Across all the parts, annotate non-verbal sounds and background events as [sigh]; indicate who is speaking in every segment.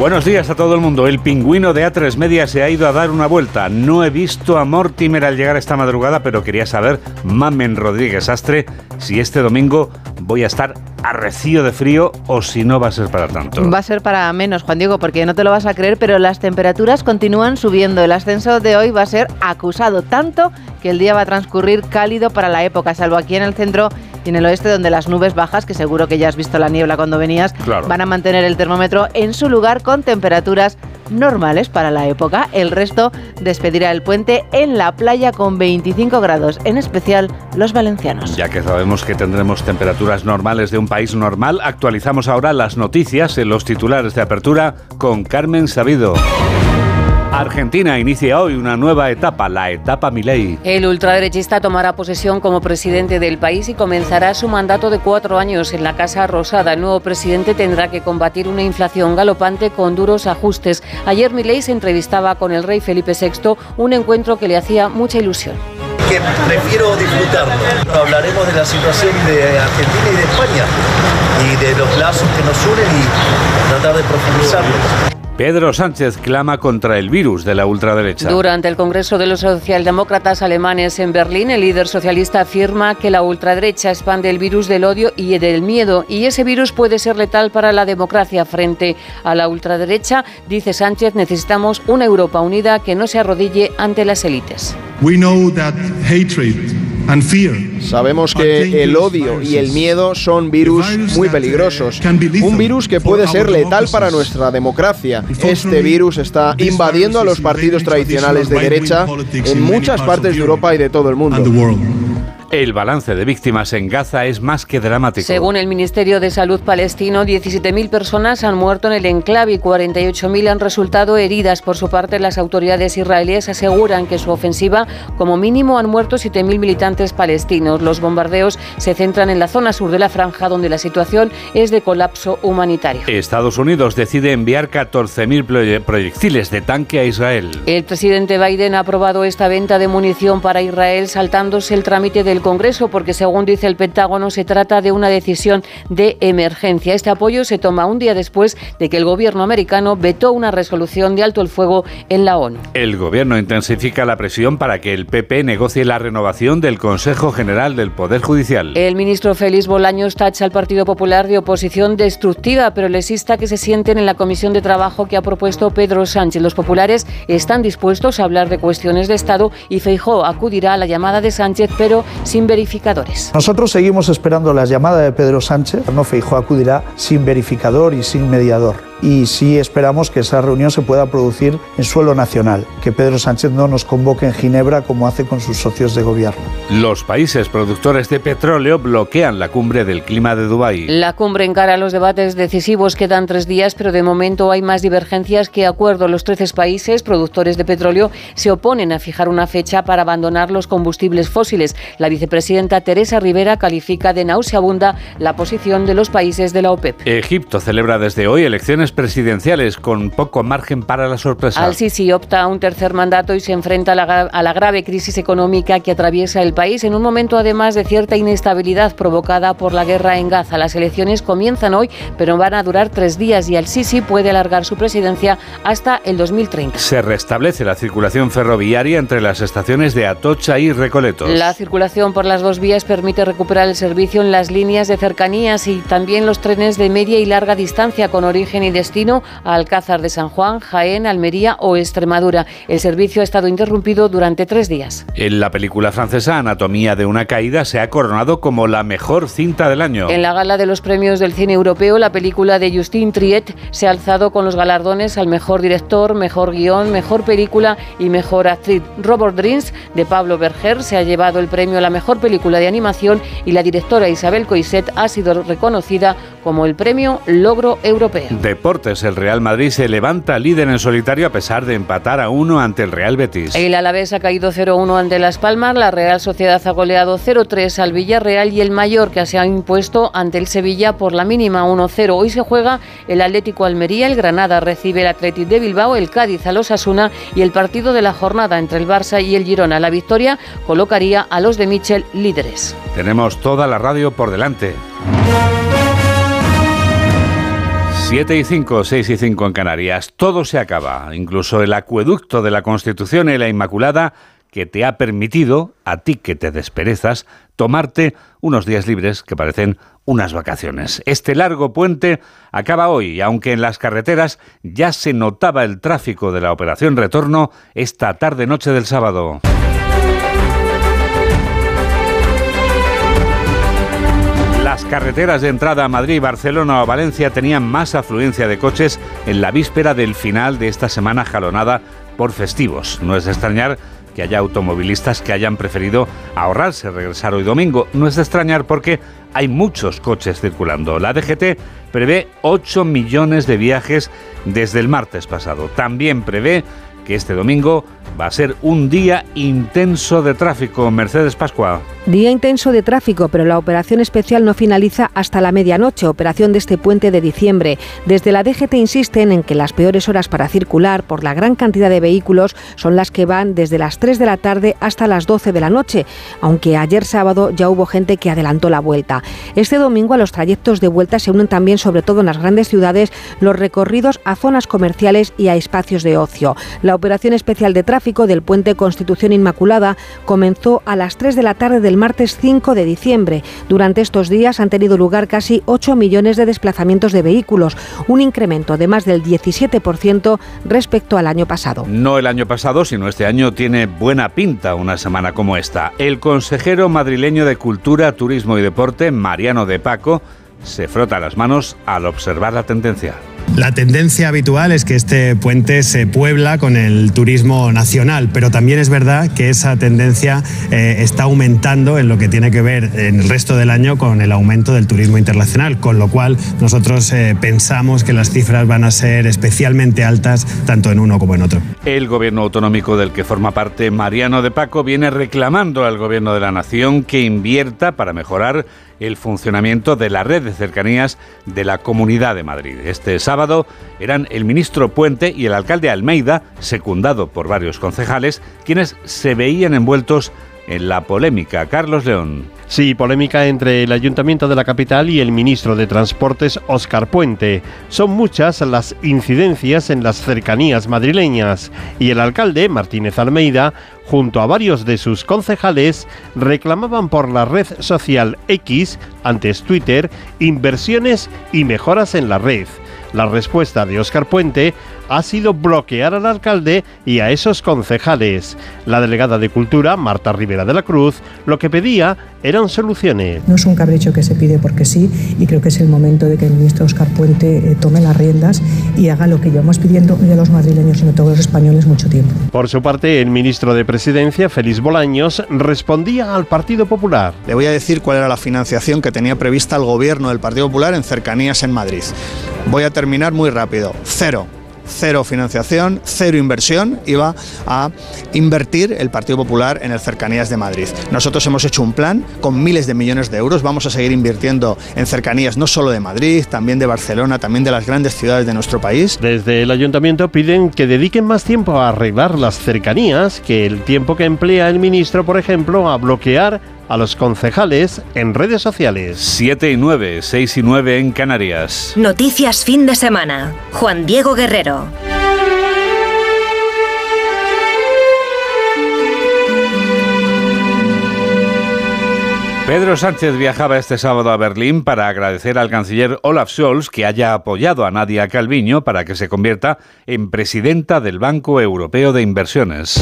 Speaker 1: Buenos días a todo el mundo. El pingüino de A3 Media se ha ido a dar una vuelta. No he visto a Mortimer al llegar esta madrugada, pero quería saber, Mamen Rodríguez Astre, si este domingo voy a estar arrecido de frío o si no va a ser para tanto.
Speaker 2: Va a ser para menos, Juan Diego, porque no te lo vas a creer, pero las temperaturas continúan subiendo. El ascenso de hoy va a ser acusado tanto que el día va a transcurrir cálido para la época, salvo aquí en el centro y en el oeste donde las nubes bajas, que seguro que ya has visto la niebla cuando venías, van a mantener el termómetro en su lugar con temperaturas normales para la época. El resto despedirá el puente en la playa con 25 grados, en especial los valencianos.
Speaker 1: Ya que sabemos que tendremos temperaturas normales de un país normal, actualizamos ahora las noticias en los titulares de apertura con Carmen Sabido. Argentina inicia hoy una nueva etapa, la etapa Milei.
Speaker 3: El ultraderechista tomará posesión como presidente del país y comenzará su mandato de cuatro años en la Casa Rosada. El nuevo presidente tendrá que combatir una inflación galopante con duros ajustes. Ayer Milei se entrevistaba con el rey Felipe VI, un encuentro que le hacía mucha ilusión
Speaker 4: que prefiero disfrutarlo. Hablaremos de la situación de Argentina y de España y de los lazos que nos unen y tratar de profundizarlos.
Speaker 1: Pedro Sánchez clama contra el virus de la ultraderecha.
Speaker 3: Durante el Congreso de los Socialdemócratas Alemanes en Berlín, el líder socialista afirma que la ultraderecha expande el virus del odio y del miedo y ese virus puede ser letal para la democracia frente a la ultraderecha. Dice Sánchez, necesitamos una Europa unida que no se arrodille ante las élites.
Speaker 5: Sabemos que el odio y el miedo son virus muy peligrosos. Un virus que puede ser letal para nuestra democracia. Este virus está invadiendo a los partidos tradicionales de derecha en muchas partes de Europa y de todo el mundo.
Speaker 1: El balance de víctimas en Gaza es más que dramático.
Speaker 3: Según el Ministerio de Salud palestino, 17.000 personas han muerto en el enclave y 48.000 han resultado heridas. Por su parte, las autoridades israelíes aseguran que su ofensiva, como mínimo, han muerto 7.000 militantes palestinos. Los bombardeos se centran en la zona sur de la franja, donde la situación es de colapso humanitario.
Speaker 1: Estados Unidos decide enviar 14.000 proyectiles de tanque a Israel.
Speaker 3: El presidente Biden ha aprobado esta venta de munición para Israel, saltándose el trámite del Congreso, porque según dice el Pentágono, se trata de una decisión de emergencia. Este apoyo se toma un día después de que el gobierno americano vetó una resolución de alto el fuego en la ONU.
Speaker 1: El gobierno intensifica la presión para que el PP negocie la renovación del Consejo General del Poder Judicial.
Speaker 3: El ministro Félix Bolaños tacha al Partido Popular de oposición destructiva, pero les insta que se sienten en la comisión de trabajo que ha propuesto Pedro Sánchez. Los populares están dispuestos a hablar de cuestiones de Estado y Feijó acudirá a la llamada de Sánchez, pero sin verificadores.
Speaker 6: Nosotros seguimos esperando la llamada de Pedro Sánchez. No Feijó acudirá sin verificador y sin mediador y sí esperamos que esa reunión se pueda producir en suelo nacional, que Pedro Sánchez no nos convoque en Ginebra como hace con sus socios de gobierno.
Speaker 1: Los países productores de petróleo bloquean la cumbre del clima de Dubái.
Speaker 3: La cumbre encara los debates decisivos, quedan tres días, pero de momento hay más divergencias que acuerdo. Los 13 países productores de petróleo se oponen a fijar una fecha para abandonar los combustibles fósiles. La vicepresidenta Teresa Rivera califica de nauseabunda la posición de los países de la OPEP.
Speaker 1: Egipto celebra desde hoy elecciones presidenciales con poco margen para la sorpresa.
Speaker 3: Al-Sisi opta a un tercer mandato y se enfrenta a la, a la, grave crisis económica que atraviesa el país en un momento además de cierta inestabilidad provocada por la guerra en Gaza. Las elecciones comienzan hoy, pero van a durar tres días y Al-Sisi puede alargar su presidencia hasta el 2030.
Speaker 1: Se restablece la circulación ferroviaria entre las estaciones de Atocha y Recoletos.
Speaker 3: La circulación por las dos vías permite recuperar el servicio en las líneas de cercanías y también los trenes de media y larga distancia con origen y destino a Alcázar de San Juan, Jaén, Almería o Extremadura. El servicio ha estado interrumpido durante tres días.
Speaker 1: En la película francesa Anatomía de una caída se ha coronado como la mejor cinta del año.
Speaker 3: En la gala de los premios del cine europeo, la película de Justine Triet se ha alzado con los galardones al mejor director, mejor guion, mejor película y mejor actriz. Robert Dreams de Pablo Berger se ha llevado el premio a la mejor película de animación y la directora Isabel Coiset ha sido reconocida como el premio Logro Europeo
Speaker 1: deportes, el Real Madrid se levanta líder en solitario a pesar de empatar a uno ante el Real Betis.
Speaker 3: El Alavés ha caído 0-1 ante Las Palmas, la Real Sociedad ha goleado 0-3 al Villarreal y el Mallorca se ha impuesto ante el Sevilla por la mínima 1-0. Hoy se juega el Atlético Almería, el Granada recibe el Atlético de Bilbao, el Cádiz a los Asuna y el partido de la jornada entre el Barça y el Girona. La victoria colocaría a los de Michel líderes.
Speaker 1: Tenemos toda la radio por delante. 7 y 5, 6 y 5 en Canarias. Todo se acaba, incluso el acueducto de la Constitución y la Inmaculada que te ha permitido, a ti que te desperezas, tomarte unos días libres que parecen unas vacaciones. Este largo puente acaba hoy, aunque en las carreteras ya se notaba el tráfico de la operación retorno esta tarde-noche del sábado. Las carreteras de entrada a Madrid, Barcelona o Valencia tenían más afluencia de coches en la víspera del final de esta semana jalonada por festivos. No es de extrañar que haya automovilistas que hayan preferido ahorrarse regresar hoy domingo. No es de extrañar porque hay muchos coches circulando. La DGT prevé 8 millones de viajes desde el martes pasado. También prevé este domingo va a ser un día intenso de tráfico. Mercedes Pascua.
Speaker 7: Día intenso de tráfico, pero la operación especial no finaliza hasta la medianoche, operación de este puente de diciembre. Desde la DGT insisten en que las peores horas para circular por la gran cantidad de vehículos son las que van desde las 3 de la tarde hasta las 12 de la noche, aunque ayer sábado ya hubo gente que adelantó la vuelta. Este domingo a los trayectos de vuelta se unen también, sobre todo en las grandes ciudades, los recorridos a zonas comerciales y a espacios de ocio. Operación especial de tráfico del puente Constitución Inmaculada comenzó a las 3 de la tarde del martes 5 de diciembre. Durante estos días han tenido lugar casi 8 millones de desplazamientos de vehículos, un incremento de más del 17% respecto al año pasado.
Speaker 1: No el año pasado, sino este año tiene buena pinta una semana como esta. El consejero madrileño de Cultura, Turismo y Deporte, Mariano de Paco, se frota las manos al observar la tendencia.
Speaker 8: La tendencia habitual es que este puente se puebla con el turismo nacional, pero también es verdad que esa tendencia eh, está aumentando en lo que tiene que ver en el resto del año con el aumento del turismo internacional, con lo cual nosotros eh, pensamos que las cifras van a ser especialmente altas tanto en uno como en otro.
Speaker 1: El gobierno autonómico del que forma parte Mariano de Paco viene reclamando al gobierno de la nación que invierta para mejorar el funcionamiento de la red de cercanías de la Comunidad de Madrid. Este sábado eran el ministro Puente y el alcalde Almeida, secundado por varios concejales, quienes se veían envueltos en la polémica. Carlos León.
Speaker 9: Sí, polémica entre el Ayuntamiento de la capital y el ministro de Transportes, Óscar Puente. Son muchas las incidencias en las cercanías madrileñas y el alcalde, Martínez Almeida, junto a varios de sus concejales, reclamaban por la red social X, antes Twitter, inversiones y mejoras en la red. La respuesta de Óscar Puente ha sido bloquear al alcalde y a esos concejales. La delegada de Cultura, Marta Rivera de la Cruz, lo que pedía eran soluciones.
Speaker 10: No es un capricho que se pide porque sí y creo que es el momento de que el ministro Óscar Puente eh, tome las riendas y haga lo que llevamos pidiendo no a los madrileños a todos los españoles mucho tiempo.
Speaker 9: Por su parte, el ministro de Presidencia, Félix Bolaños, respondía al Partido Popular.
Speaker 11: Le voy a decir cuál era la financiación que tenía prevista el gobierno del Partido Popular en cercanías en Madrid. Voy a terminar muy rápido. Cero cero financiación, cero inversión, iba a invertir el Partido Popular en el Cercanías de Madrid. Nosotros hemos hecho un plan con miles de millones de euros, vamos a seguir invirtiendo en cercanías no solo de Madrid, también de Barcelona, también de las grandes ciudades de nuestro país.
Speaker 9: Desde el ayuntamiento piden que dediquen más tiempo a arreglar las cercanías que el tiempo que emplea el ministro, por ejemplo, a bloquear a los concejales en redes sociales.
Speaker 1: 7 y 9, 6 y 9 en Canarias.
Speaker 12: Noticias fin de semana. Juan Diego Guerrero.
Speaker 1: Pedro Sánchez viajaba este sábado a Berlín para agradecer al canciller Olaf Scholz que haya apoyado a Nadia Calviño para que se convierta en presidenta del Banco Europeo de Inversiones.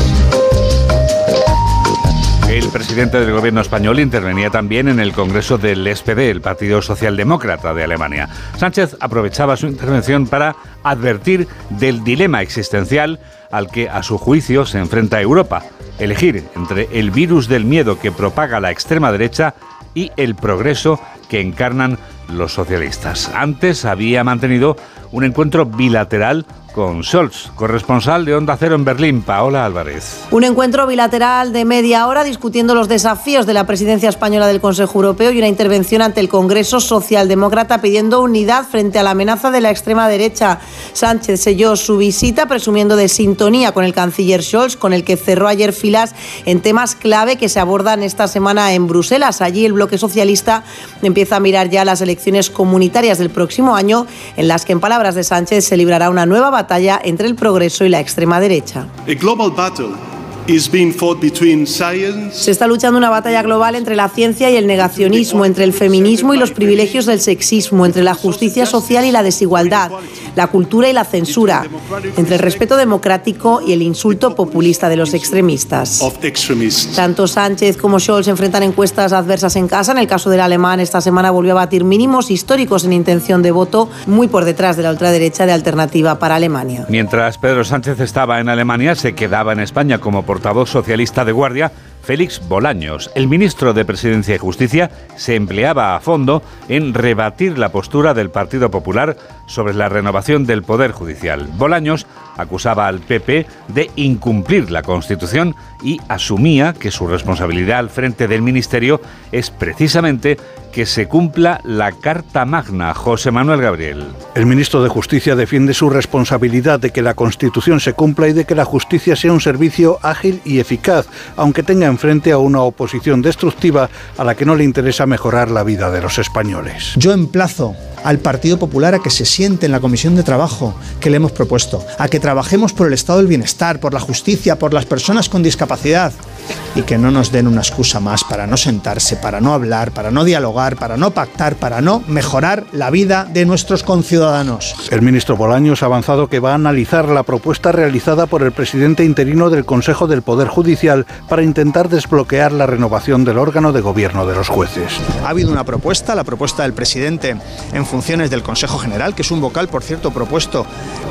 Speaker 1: El presidente del gobierno español intervenía también en el Congreso del SPD, el Partido Socialdemócrata de Alemania. Sánchez aprovechaba su intervención para advertir del dilema existencial al que, a su juicio, se enfrenta Europa. Elegir entre el virus del miedo que propaga la extrema derecha y el progreso que encarnan los socialistas. Antes había mantenido un encuentro bilateral con Scholz, corresponsal de Onda Cero en Berlín, Paola Álvarez.
Speaker 13: Un encuentro bilateral de media hora discutiendo los desafíos de la presidencia española del Consejo Europeo y una intervención ante el Congreso Socialdemócrata pidiendo unidad frente a la amenaza de la extrema derecha. Sánchez selló su visita presumiendo de sintonía con el canciller Scholz, con el que cerró ayer filas en temas clave que se abordan esta semana en Bruselas. Allí el bloque socialista empieza a mirar ya las elecciones comunitarias del próximo año, en las que en palabras de Sánchez se librará una nueva batalla batalla entre el progreso y la extrema derecha. Se está luchando una batalla global entre la ciencia y el negacionismo, entre el feminismo y los privilegios del sexismo, entre la justicia social y la desigualdad, la cultura y la censura, entre el respeto democrático y el insulto populista de los extremistas. Tanto Sánchez como Scholz enfrentan encuestas adversas en casa. En el caso del alemán, esta semana volvió a batir mínimos históricos en intención de voto, muy por detrás de la ultraderecha de Alternativa para Alemania.
Speaker 1: Mientras Pedro Sánchez estaba en Alemania, se quedaba en España como por portavoz socialista de guardia, Félix Bolaños. El ministro de Presidencia y Justicia se empleaba a fondo en rebatir la postura del Partido Popular sobre la renovación del Poder Judicial. Bolaños acusaba al PP de incumplir la Constitución y asumía que su responsabilidad al frente del Ministerio es precisamente que se cumpla la Carta Magna. José Manuel Gabriel.
Speaker 14: El ministro de Justicia defiende su responsabilidad de que la Constitución se cumpla y de que la justicia sea un servicio ágil y eficaz, aunque tenga enfrente a una oposición destructiva a la que no le interesa mejorar la vida de los españoles.
Speaker 15: Yo emplazo al Partido Popular a que se siente en la comisión de trabajo que le hemos propuesto, a que trabajemos por el estado del bienestar, por la justicia, por las personas con discapacidad y que no nos den una excusa más para no sentarse, para no hablar, para no dialogar, para no pactar, para no mejorar la vida de nuestros conciudadanos.
Speaker 14: El ministro Bolaños ha avanzado que va a analizar la propuesta realizada por el presidente interino del Consejo del Poder Judicial para intentar desbloquear la renovación del órgano de gobierno de los jueces.
Speaker 15: Ha habido una propuesta, la propuesta del presidente en funciones del Consejo General, que es un vocal, por cierto, propuesto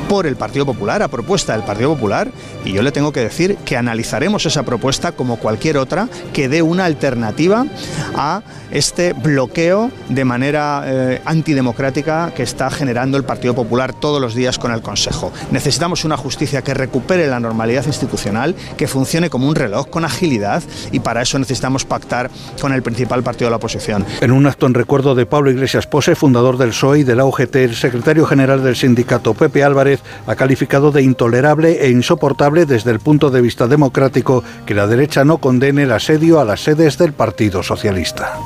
Speaker 15: por el Partido Popular, a propuesta del Partido Popular, y yo le tengo que decir que analizaremos esa propuesta como cualquier otra que dé una alternativa a este bloqueo de manera eh, antidemocrática que está generando el Partido Popular todos los días con el Consejo. Necesitamos una justicia que recupere la normalidad institucional, que funcione como un reloj con agilidad y para eso necesitamos pactar con el principal partido de la oposición.
Speaker 14: En un acto en recuerdo de Pablo Iglesias Pose, fundador del PSOE y de la UGT, el secretario general del sindicato Pepe Álvarez ha calificado de intolerable e insoportable desde el punto de vista democrático que la derecha no condene el asedio a las sedes del Partido Socialista.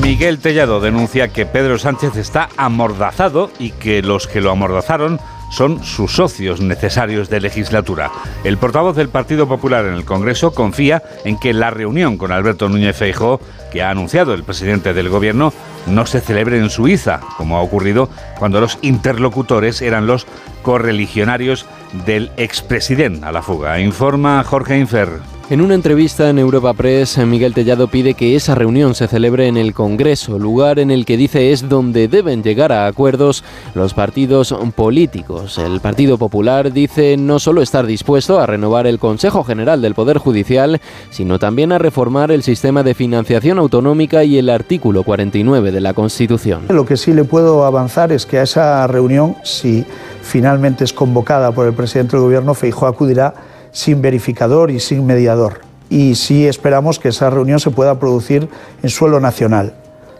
Speaker 1: Miguel Tellado denuncia que Pedro Sánchez está amordazado y que los que lo amordazaron son sus socios necesarios de legislatura. El portavoz del Partido Popular en el Congreso confía en que la reunión con Alberto Núñez Feijóo, que ha anunciado el presidente del Gobierno, no se celebre en Suiza, como ha ocurrido cuando los interlocutores eran los correligionarios del expresidente a la fuga. Informa Jorge Infer.
Speaker 16: En una entrevista en Europa Press, Miguel Tellado pide que esa reunión se celebre en el Congreso, lugar en el que dice es donde deben llegar a acuerdos los partidos políticos. El Partido Popular dice no solo estar dispuesto a renovar el Consejo General del Poder Judicial, sino también a reformar el sistema de financiación autonómica y el artículo 49 de la Constitución.
Speaker 6: Lo que sí le puedo avanzar es que a esa reunión, si finalmente es convocada por el presidente del Gobierno, Feijóo acudirá sin verificador y sin mediador. Y sí esperamos que esa reunión se pueda producir en suelo nacional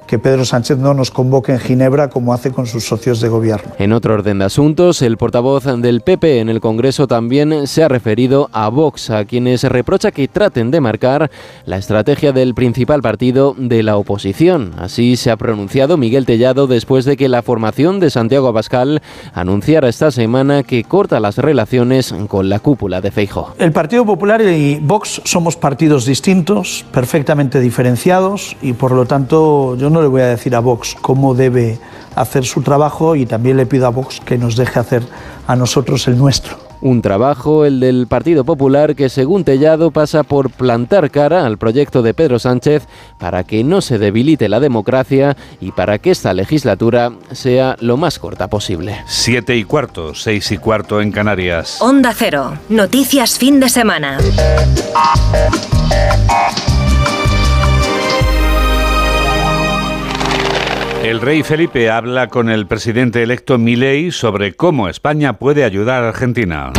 Speaker 6: que Pedro Sánchez no nos convoque en Ginebra como hace con sus socios de gobierno.
Speaker 16: En otro orden de asuntos, el portavoz del PP en el Congreso también se ha referido a Vox, a quienes reprocha que traten de marcar la estrategia del principal partido de la oposición. Así se ha pronunciado Miguel Tellado después de que la formación de Santiago Abascal anunciara esta semana que corta las relaciones con la cúpula de Feijo.
Speaker 6: El Partido Popular y Vox somos partidos distintos, perfectamente diferenciados y por lo tanto yo no no le voy a decir a Vox cómo debe hacer su trabajo y también le pido a Vox que nos deje hacer a nosotros el nuestro.
Speaker 16: Un trabajo, el del Partido Popular, que según Tellado pasa por plantar cara al proyecto de Pedro Sánchez para que no se debilite la democracia y para que esta legislatura sea lo más corta posible.
Speaker 1: Siete y cuarto, seis y cuarto en Canarias.
Speaker 12: Onda Cero, noticias fin de semana.
Speaker 1: El rey Felipe habla con el presidente electo Milei sobre cómo España puede ayudar a Argentina.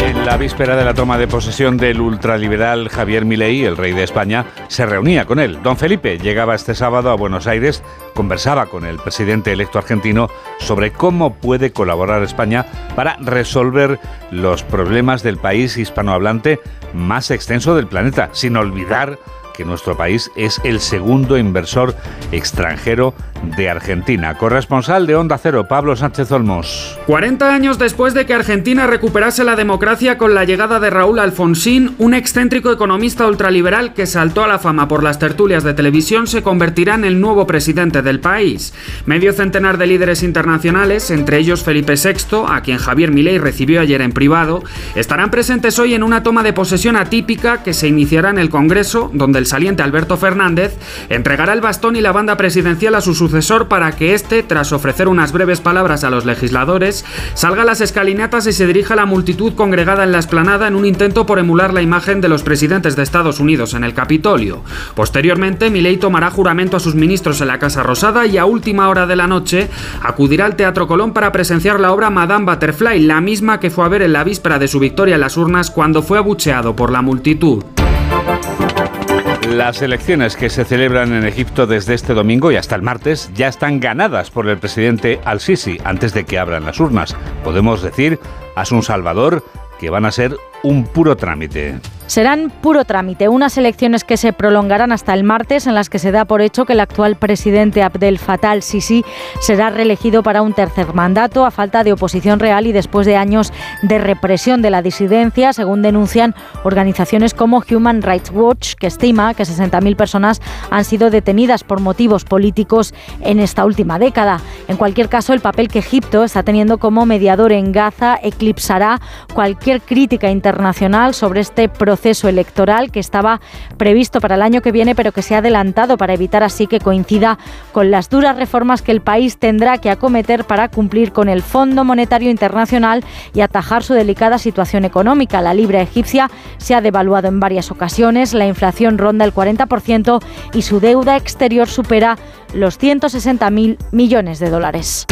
Speaker 1: En la víspera de la toma de posesión del ultraliberal Javier Milei, el rey de España, se reunía con él. Don Felipe llegaba este sábado a Buenos Aires, conversaba con el presidente electo argentino sobre cómo puede colaborar España para resolver los problemas del país hispanohablante más extenso del planeta, sin olvidar nuestro país es el segundo inversor extranjero de Argentina. Corresponsal de Onda Cero, Pablo Sánchez Olmos.
Speaker 17: 40 años después de que Argentina recuperase la democracia con la llegada de Raúl Alfonsín, un excéntrico economista ultraliberal que saltó a la fama por las tertulias de televisión se convertirá en el nuevo presidente del país. Medio centenar de líderes internacionales, entre ellos Felipe VI, a quien Javier Milei recibió ayer en privado, estarán presentes hoy en una toma de posesión atípica que se iniciará en el Congreso, donde el saliente Alberto Fernández entregará el bastón y la banda presidencial a su sucesor para que éste, tras ofrecer unas breves palabras a los legisladores, salga a las escalinatas y se dirija a la multitud congregada en la esplanada en un intento por emular la imagen de los presidentes de Estados Unidos en el Capitolio. Posteriormente, Milei tomará juramento a sus ministros en la Casa Rosada y a última hora de la noche acudirá al Teatro Colón para presenciar la obra Madame Butterfly, la misma que fue a ver en la víspera de su victoria en las urnas cuando fue abucheado por la multitud.
Speaker 1: Las elecciones que se celebran en Egipto desde este domingo y hasta el martes ya están ganadas por el presidente al-Sisi antes de que abran las urnas. Podemos decir, a un Salvador, que van a ser un puro trámite
Speaker 18: serán puro trámite, unas elecciones que se prolongarán hasta el martes en las que se da por hecho que el actual presidente Abdel Fattah al-Sisi será reelegido para un tercer mandato a falta de oposición real y después de años de represión de la disidencia, según denuncian organizaciones como Human Rights Watch, que estima que 60.000 personas han sido detenidas por motivos políticos en esta última década. En cualquier caso, el papel que Egipto está teniendo como mediador en Gaza eclipsará cualquier crítica internacional sobre este proceso proceso electoral que estaba previsto para el año que viene, pero que se ha adelantado para evitar así que coincida con las duras reformas que el país tendrá que acometer para cumplir con el Fondo Monetario Internacional y atajar su delicada situación económica. La libra egipcia se ha devaluado en varias ocasiones, la inflación ronda el 40% y su deuda exterior supera los 160.000 millones de dólares.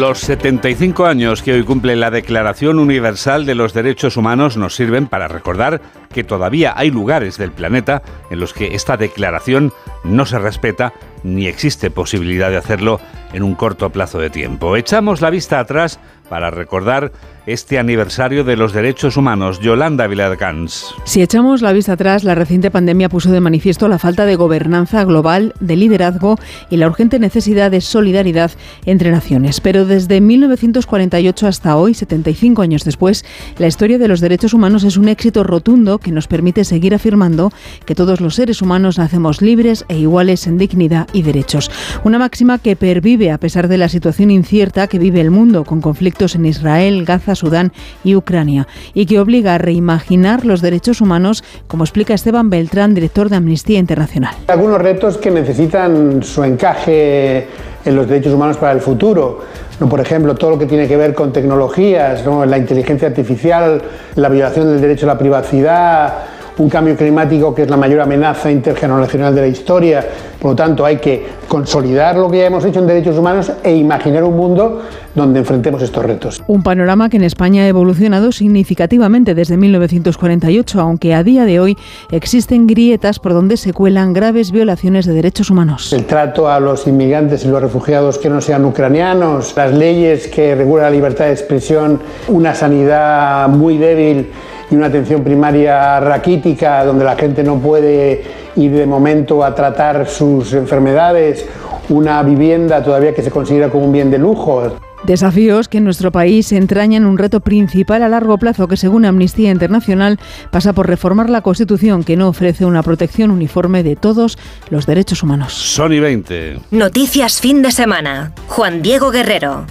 Speaker 1: Los 75 años que hoy cumple la Declaración Universal de los Derechos Humanos nos sirven para recordar que todavía hay lugares del planeta en los que esta declaración no se respeta ni existe posibilidad de hacerlo en un corto plazo de tiempo. Echamos la vista atrás para recordar este aniversario de los derechos humanos. Yolanda Viladcans.
Speaker 19: Si echamos la vista atrás, la reciente pandemia puso de manifiesto la falta de gobernanza global, de liderazgo y la urgente necesidad de solidaridad entre naciones. Pero desde 1948 hasta hoy, 75 años después, la historia de los derechos humanos es un éxito rotundo que nos permite seguir afirmando que todos los seres humanos nacemos libres e iguales en dignidad y derechos. Una máxima que pervive a pesar de la situación incierta que vive el mundo, con conflictos en Israel, Gaza, Sudán y Ucrania, y que obliga a reimaginar los derechos humanos, como explica Esteban Beltrán, director de Amnistía Internacional.
Speaker 20: Algunos retos que necesitan su encaje en los derechos humanos para el futuro. ¿no? Por ejemplo, todo lo que tiene que ver con tecnologías, la inteligencia artificial, la violación del derecho a la privacidad, un cambio climático que es la mayor amenaza intergeneracional de la historia. Por lo tanto, hay que consolidar lo que ya hemos hecho en derechos humanos e imaginar un mundo donde enfrentemos estos retos.
Speaker 19: Un panorama que en España ha evolucionado significativamente desde 1948, aunque a día de hoy existen grietas por donde se cuelan graves violaciones de derechos humanos.
Speaker 20: El trato a los inmigrantes y los refugiados que no sean ucranianos, las leyes que regulan la libertad de expresión, una sanidad muy débil y una atención primaria raquítica donde la gente no puede ir de momento a tratar sus enfermedades, una vivienda todavía que se considera como un bien de lujo.
Speaker 19: Desafíos que en nuestro país entrañan un reto principal a largo plazo que, según Amnistía Internacional, pasa por reformar la Constitución que no ofrece una protección uniforme de todos los derechos humanos.
Speaker 1: Sony 20.
Speaker 12: Noticias fin de semana. Juan Diego Guerrero.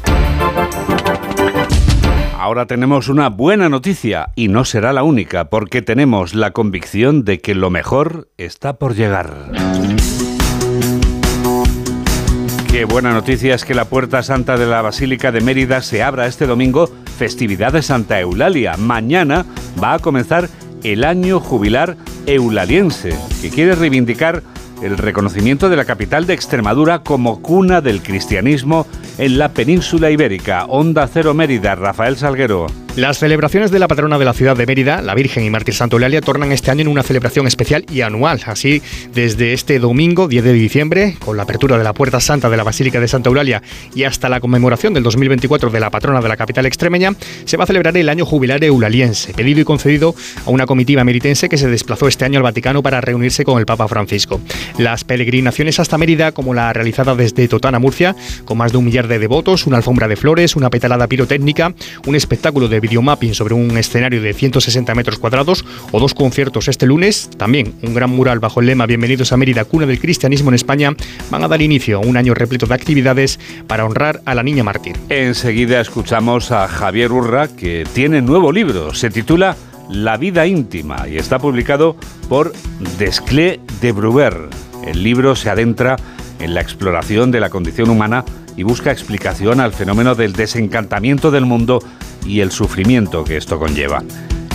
Speaker 1: Ahora tenemos una buena noticia y no será la única porque tenemos la convicción de que lo mejor está por llegar. Qué buena noticia es que la Puerta Santa de la Basílica de Mérida se abra este domingo, festividad de Santa Eulalia. Mañana va a comenzar el año jubilar eulaliense, que quiere reivindicar el reconocimiento de la capital de Extremadura como cuna del cristianismo en la península ibérica. Onda Cero Mérida, Rafael Salguero.
Speaker 21: Las celebraciones de la patrona de la ciudad de Mérida, la Virgen y Mártir Santo Eulalia, tornan este año en una celebración especial y anual. Así, desde este domingo 10 de diciembre, con la apertura de la Puerta Santa de la Basílica de Santa Eulalia y hasta la conmemoración del 2024 de la patrona de la capital extremeña, se va a celebrar el año jubilar eulaliense, pedido y concedido a una comitiva meritense que se desplazó este año al Vaticano para reunirse con el Papa Francisco. Las peregrinaciones hasta Mérida, como la realizada desde Totana, Murcia, con más de un millar de devotos, una alfombra de flores, una petalada pirotécnica, un espectáculo de videomapping sobre un escenario de 160 metros cuadrados o dos conciertos este lunes. También un gran mural bajo el lema Bienvenidos a Mérida, cuna del cristianismo en España, van a dar inicio a un año repleto de actividades para honrar a la niña mártir.
Speaker 1: Enseguida escuchamos a Javier Urra, que tiene nuevo libro. Se titula La vida íntima y está publicado por Desclés de Bruber. El libro se adentra en la exploración de la condición humana y busca explicación al fenómeno del desencantamiento del mundo y el sufrimiento que esto conlleva.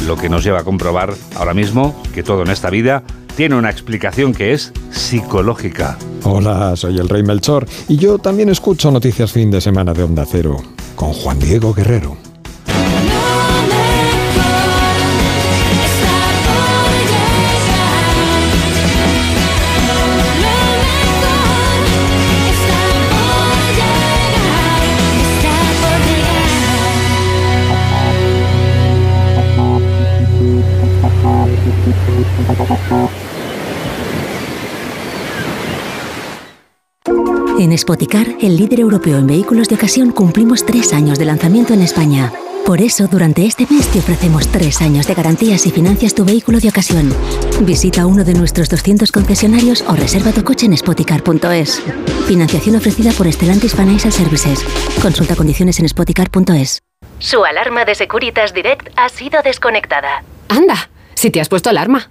Speaker 1: Lo que nos lleva a comprobar ahora mismo que todo en esta vida tiene una explicación que es psicológica.
Speaker 22: Hola, soy el Rey Melchor y yo también escucho noticias fin de semana de Onda Cero con Juan Diego Guerrero.
Speaker 23: En Spoticar, el líder europeo en vehículos de ocasión, cumplimos tres años de lanzamiento en España. Por eso, durante este mes te ofrecemos tres años de garantías y financias tu vehículo de ocasión. Visita uno de nuestros 200 concesionarios o reserva tu coche en spoticar.es. Financiación ofrecida por Stellantis Financial Services. Consulta condiciones en spoticar.es.
Speaker 12: Su alarma de Securitas Direct ha sido desconectada.
Speaker 24: Anda, si te has puesto alarma,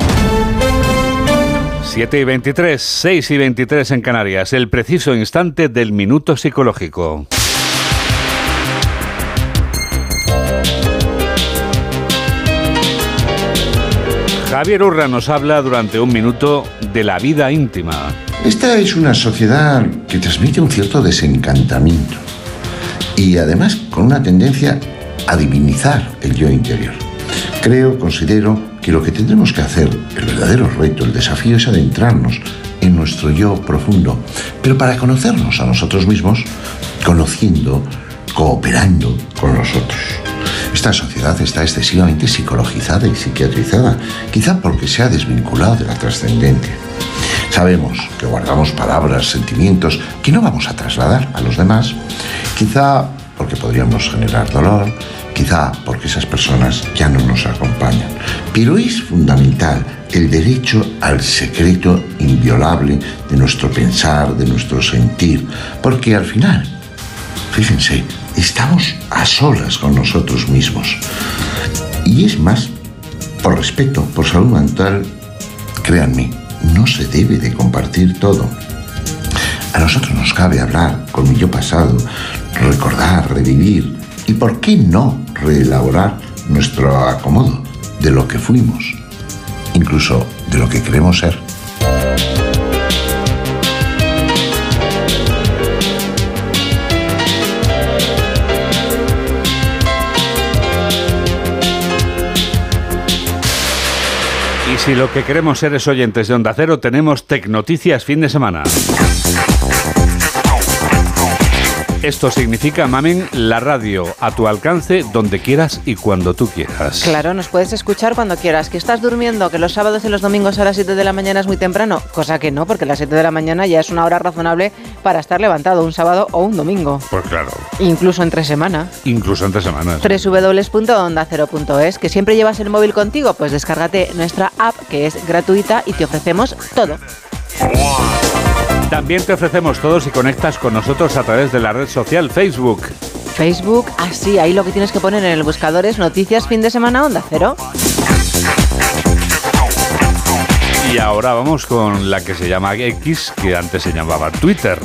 Speaker 1: 7 y 23, 6 y 23 en Canarias, el preciso instante del minuto psicológico. Javier Urra nos habla durante un minuto de la vida íntima.
Speaker 25: Esta es una sociedad que transmite un cierto desencantamiento y además con una tendencia a divinizar el yo interior. Creo, considero que lo que tendremos que hacer, el verdadero reto, el desafío es adentrarnos en nuestro yo profundo, pero para conocernos a nosotros mismos, conociendo, cooperando con los otros. Esta sociedad está excesivamente psicologizada y psiquiatrizada, quizá porque se ha desvinculado de la trascendencia. Sabemos que guardamos palabras, sentimientos que no vamos a trasladar a los demás, quizá porque podríamos generar dolor, quizá porque esas personas ya no nos acompañan. Pero es fundamental el derecho al secreto inviolable de nuestro pensar, de nuestro sentir, porque al final, fíjense, estamos a solas con nosotros mismos. Y es más, por respeto, por salud mental, créanme, no se debe de compartir todo. A nosotros nos cabe hablar con mi yo pasado, recordar, revivir y, ¿por qué no reelaborar nuestro acomodo de lo que fuimos, incluso de lo que queremos ser?
Speaker 1: Y si lo que queremos ser es oyentes de Onda Cero, tenemos Tecnoticias fin de semana. Esto significa, Mamen, la radio a tu alcance donde quieras y cuando tú quieras.
Speaker 2: Claro, nos puedes escuchar cuando quieras. Que estás durmiendo, que los sábados y los domingos a las 7 de la mañana es muy temprano. Cosa que no, porque las 7 de la mañana ya es una hora razonable para estar levantado un sábado o un domingo.
Speaker 1: Pues claro.
Speaker 2: Incluso entre semana.
Speaker 1: Incluso entre semanas.
Speaker 2: www.ondacero.es. Que siempre llevas el móvil contigo, pues descárgate nuestra app que es gratuita y te ofrecemos todo.
Speaker 1: También te ofrecemos todo si conectas con nosotros a través de la red social Facebook.
Speaker 2: Facebook, así, ahí lo que tienes que poner en el buscador es Noticias Fin de Semana Onda Cero.
Speaker 1: Y ahora vamos con la que se llama X, que antes se llamaba Twitter.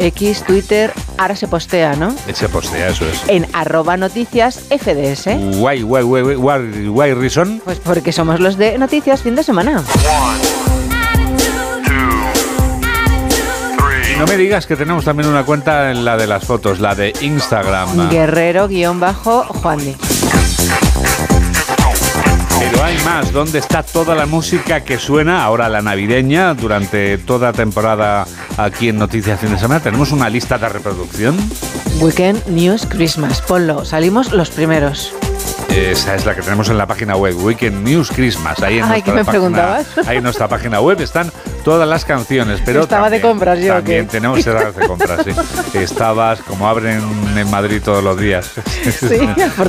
Speaker 2: X, Twitter, ahora se postea, ¿no?
Speaker 1: Se postea, eso es.
Speaker 2: En arroba noticias FDS.
Speaker 1: Guay, guay, guay, guay, guay, reason.
Speaker 2: Pues porque somos los de Noticias Fin de Semana.
Speaker 1: No me digas que tenemos también una cuenta en la de las fotos, la de Instagram.
Speaker 2: Guerrero-Juan
Speaker 1: Pero hay más, ¿dónde está toda la música que suena ahora la navideña durante toda temporada aquí en Noticias Fin de Semana? Tenemos una lista de reproducción.
Speaker 2: Weekend News Christmas, ponlo, salimos los primeros.
Speaker 1: Esa es la que tenemos en la página web, Weekend News Christmas. Ahí en
Speaker 2: Ay,
Speaker 1: nuestra
Speaker 2: ¿qué me
Speaker 1: página,
Speaker 2: preguntabas?
Speaker 1: Ahí en nuestra página web están todas las canciones, pero
Speaker 2: Estaba de
Speaker 1: también-
Speaker 2: compras yo, ¿o
Speaker 1: También
Speaker 2: qué?
Speaker 1: tenemos edades de compras, sí. [laughs] Estabas, como abren en Madrid todos los días.
Speaker 2: Sí.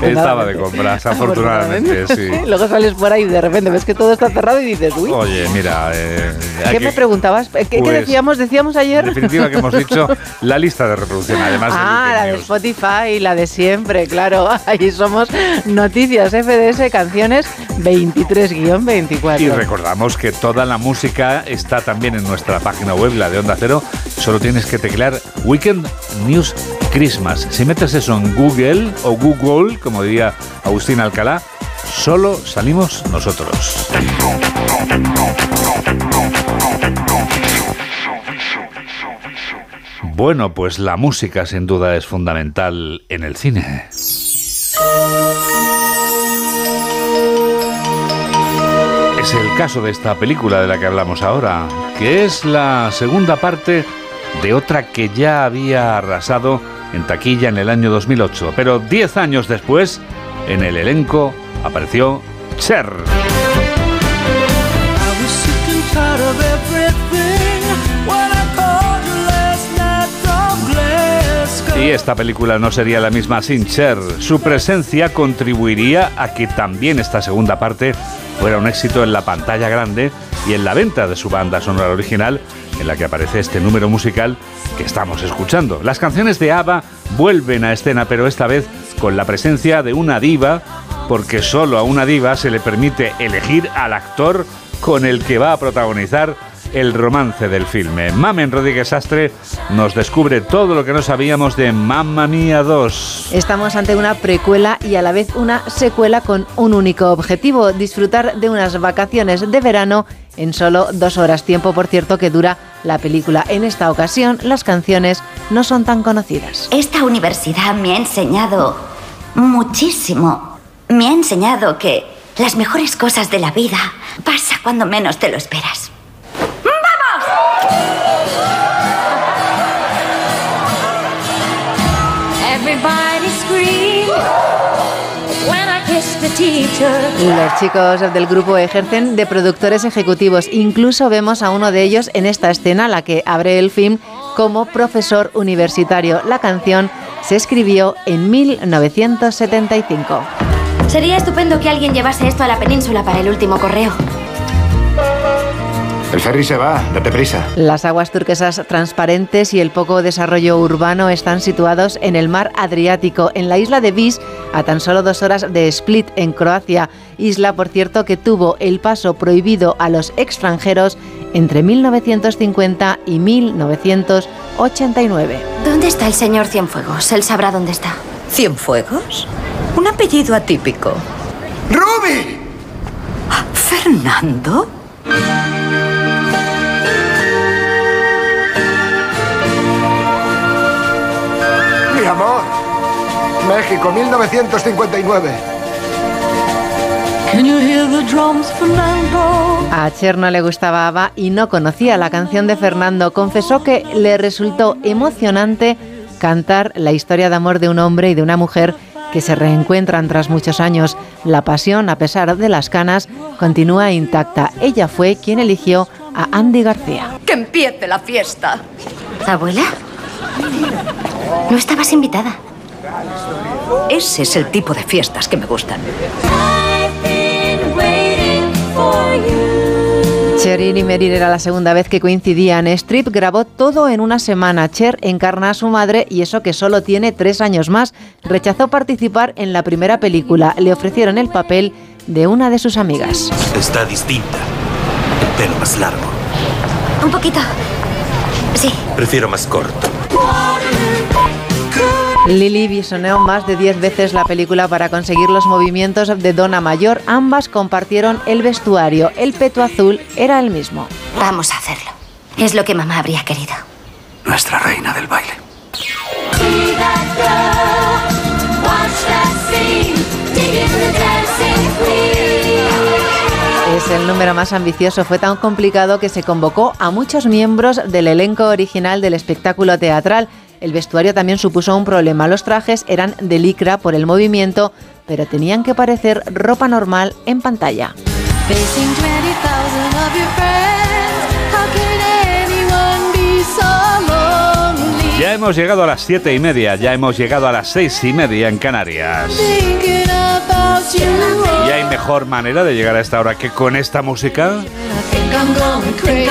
Speaker 1: Estaba de compras, afortunadamente, sí. [laughs]
Speaker 2: Luego sales por ahí y de repente ves que todo está cerrado y dices, uy.
Speaker 1: Oye, mira, eh,
Speaker 2: ¿Qué
Speaker 1: que-
Speaker 2: me preguntabas? ¿Qué, qué
Speaker 1: Pues,
Speaker 2: decíamos? Decíamos ayer.
Speaker 1: En definitiva, que hemos dicho [laughs] la lista de reproducción, además de
Speaker 2: Ah, la de. Spotify, la de siempre, claro. Ahí somos Noticias FDS, canciones 23-24.
Speaker 1: Y recordamos que toda la música está también en nuestra página web, la de Onda Cero. Solo tienes que teclear Weekend News Christmas. Si metes eso en Google o Google, como diría Agustín Alcalá, solo salimos nosotros. Bueno, pues la música sin duda es fundamental en el cine. El caso de esta película de la que hablamos ahora, que es la segunda parte de otra que ya había arrasado en taquilla en el año 2008, pero 10 años después, en el elenco apareció Cher. Y esta película no sería la misma sin Cher. Su presencia contribuiría a que también esta segunda parte fuera un éxito en la pantalla grande y en la venta de su banda sonora original, en la que aparece este número musical que estamos escuchando. Las canciones de ABBA vuelven a escena, pero esta vez con la presencia de una diva, porque solo a una diva se le permite elegir al actor con el que va a protagonizar el romance del filme. Mamen Rodríguez Astre nos descubre todo lo que no sabíamos de Mamma Mía 2.
Speaker 2: Estamos ante una precuela y a la vez una secuela con un único objetivo, disfrutar de unas vacaciones de verano en solo dos horas, tiempo por cierto que dura la película. En esta ocasión las canciones no son tan conocidas.
Speaker 26: Esta universidad me ha enseñado muchísimo. Me ha enseñado que las mejores cosas de la vida pasa cuando menos te lo esperas.
Speaker 2: Los chicos del grupo ejercen de productores ejecutivos. Incluso vemos a uno de ellos en esta escena, la que abre el film, como profesor universitario. La canción se escribió en 1975.
Speaker 26: Sería estupendo que alguien llevase esto a la península para el último correo.
Speaker 27: El ferry se va, date prisa.
Speaker 2: Las aguas turquesas transparentes y el poco desarrollo urbano están situados en el mar Adriático, en la isla de Vis, a tan solo dos horas de Split, en Croacia. Isla, por cierto, que tuvo el paso prohibido a los extranjeros entre 1950 y 1989.
Speaker 26: ¿Dónde está el señor Cienfuegos? Él sabrá dónde está.
Speaker 28: ¿Cienfuegos? Un apellido atípico.
Speaker 27: ¡Ruby!
Speaker 28: ¿Fernando?
Speaker 27: Amor. México, 1959.
Speaker 29: Can you hear the drums, Fernando?
Speaker 2: A Cher no le gustaba ABBA y no conocía la canción de Fernando. Confesó que le resultó emocionante cantar la historia de amor de un hombre y de una mujer que se reencuentran tras muchos años. La pasión, a pesar de las canas, continúa intacta. Ella fue quien eligió a Andy García.
Speaker 28: ¡Que empiece la fiesta!
Speaker 26: ¿Abuela? No estabas invitada.
Speaker 28: Ese es el tipo de fiestas que me gustan.
Speaker 2: Cheryl y Meryl era la segunda vez que coincidían. Strip grabó todo en una semana. Cher encarna a su madre y eso que solo tiene tres años más. Rechazó participar en la primera película. Le ofrecieron el papel de una de sus amigas.
Speaker 30: Está distinta. El pelo más largo.
Speaker 26: Un poquito. Sí.
Speaker 30: Prefiero más corto.
Speaker 2: Lily visioneó más de 10 veces la película para conseguir los movimientos de Donna Mayor. Ambas compartieron el vestuario. El peto azul era el mismo.
Speaker 26: Vamos a hacerlo. Es lo que mamá habría querido.
Speaker 30: Nuestra reina del baile.
Speaker 2: Es el número más ambicioso. Fue tan complicado que se convocó a muchos miembros del elenco original del espectáculo teatral. El vestuario también supuso un problema. Los trajes eran de licra por el movimiento, pero tenían que parecer ropa normal en pantalla.
Speaker 1: Ya hemos llegado a las siete y media, ya hemos llegado a las seis y media en Canarias. ¿Y hay mejor manera de llegar a esta hora que con esta música?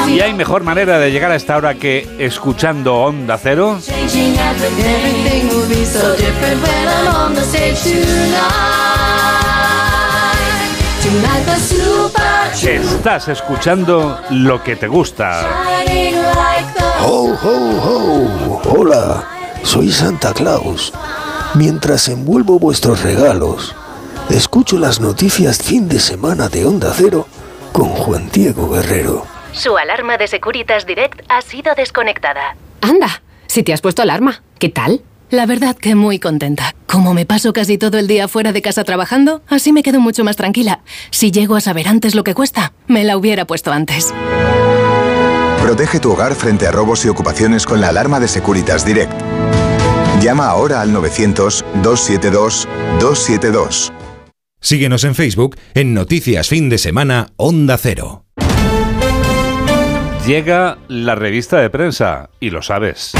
Speaker 1: ¿Y hay mejor manera de llegar a esta hora que escuchando Onda Cero? Estás escuchando lo que te gusta.
Speaker 29: Shining like the
Speaker 31: ¡Ho, ho, ho! Hola, soy Santa Claus. Mientras envuelvo vuestros regalos, escucho las noticias fin de semana de Onda Cero con Juan Diego Guerrero.
Speaker 12: Su alarma de Securitas Direct ha sido desconectada.
Speaker 32: Anda, si te has puesto alarma, ¿qué tal? La verdad que muy contenta. Como me paso casi todo el día fuera de casa trabajando, así me quedo mucho más tranquila. Si llego a saber antes lo que cuesta, me la hubiera puesto antes.
Speaker 33: Protege tu hogar frente a robos y ocupaciones con la alarma de Securitas Direct. Llama ahora al 900-272-272.
Speaker 34: Síguenos en Facebook en Noticias Fin de Semana Onda Cero.
Speaker 1: Llega la revista de prensa, y lo sabes.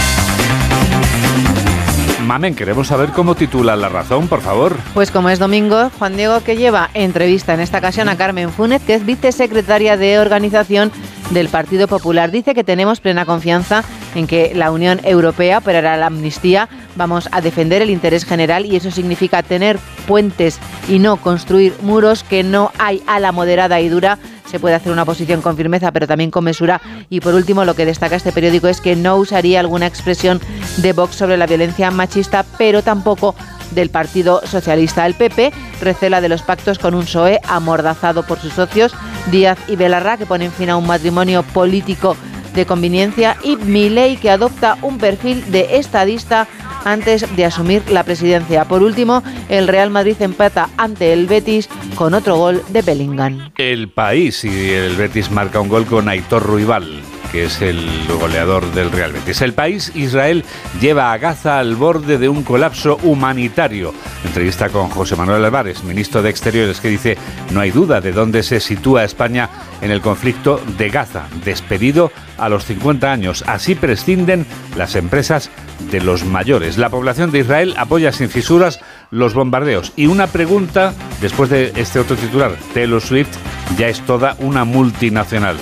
Speaker 1: Mamen, queremos saber cómo titula La Razón, por favor.
Speaker 2: Pues como es domingo, Juan Diego que lleva entrevista en esta ocasión a Carmen Funet, que es vicesecretaria de organización del Partido Popular. Dice que tenemos plena confianza en que la Unión Europea operará la amnistía. Vamos a defender el interés general y eso significa tener puentes y no construir muros que no hay a la moderada y dura se puede hacer una posición con firmeza, pero también con mesura. Y por último, lo que destaca este periódico es que no usaría alguna expresión de Vox sobre la violencia machista, pero tampoco del Partido Socialista. El PP recela de los pactos con un PSOE amordazado por sus socios, Díaz y Belarra, que ponen fin a un matrimonio político de conveniencia, y Milei, que adopta un perfil de estadista antes de asumir la presidencia. Por último, el Real Madrid empata ante el Betis con otro gol de Bellingham.
Speaker 1: El país y el Betis marca un gol con Aitor Ruibal que es el goleador del Real Betis. El país, Israel, lleva a Gaza al borde de un colapso humanitario. Entrevista con José Manuel Álvarez, ministro de Exteriores, que dice, no hay duda de dónde se sitúa España en el conflicto de Gaza, despedido a los 50 años. Así prescinden las empresas de los mayores. La población de Israel apoya sin fisuras los bombardeos. Y una pregunta, después de este otro titular, Taylor Swift ya es toda una multinacional.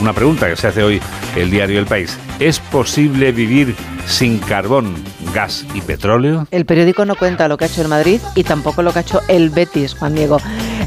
Speaker 1: Una pregunta que se hace hoy el diario El País. ¿Es posible vivir sin carbón, gas y petróleo?
Speaker 2: El periódico no cuenta lo que ha hecho el Madrid y tampoco lo que ha hecho el Betis, Juan Diego.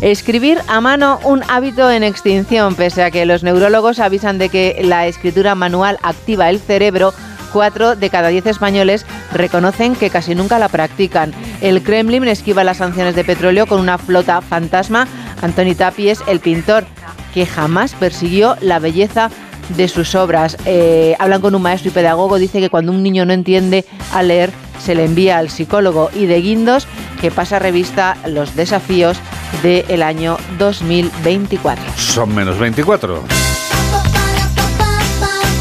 Speaker 2: Escribir a mano un hábito en extinción, pese a que los neurólogos avisan de que la escritura manual activa el cerebro. Cuatro de cada diez españoles reconocen que casi nunca la practican. El Kremlin esquiva las sanciones de petróleo con una flota fantasma. Antoni Tapies, el pintor, que jamás persiguió la belleza de sus obras. Eh, hablan con un maestro y pedagogo, dice que cuando un niño no entiende a leer, se le envía al psicólogo y de Guindos, que pasa revista los desafíos del año 2024.
Speaker 1: Son menos 24.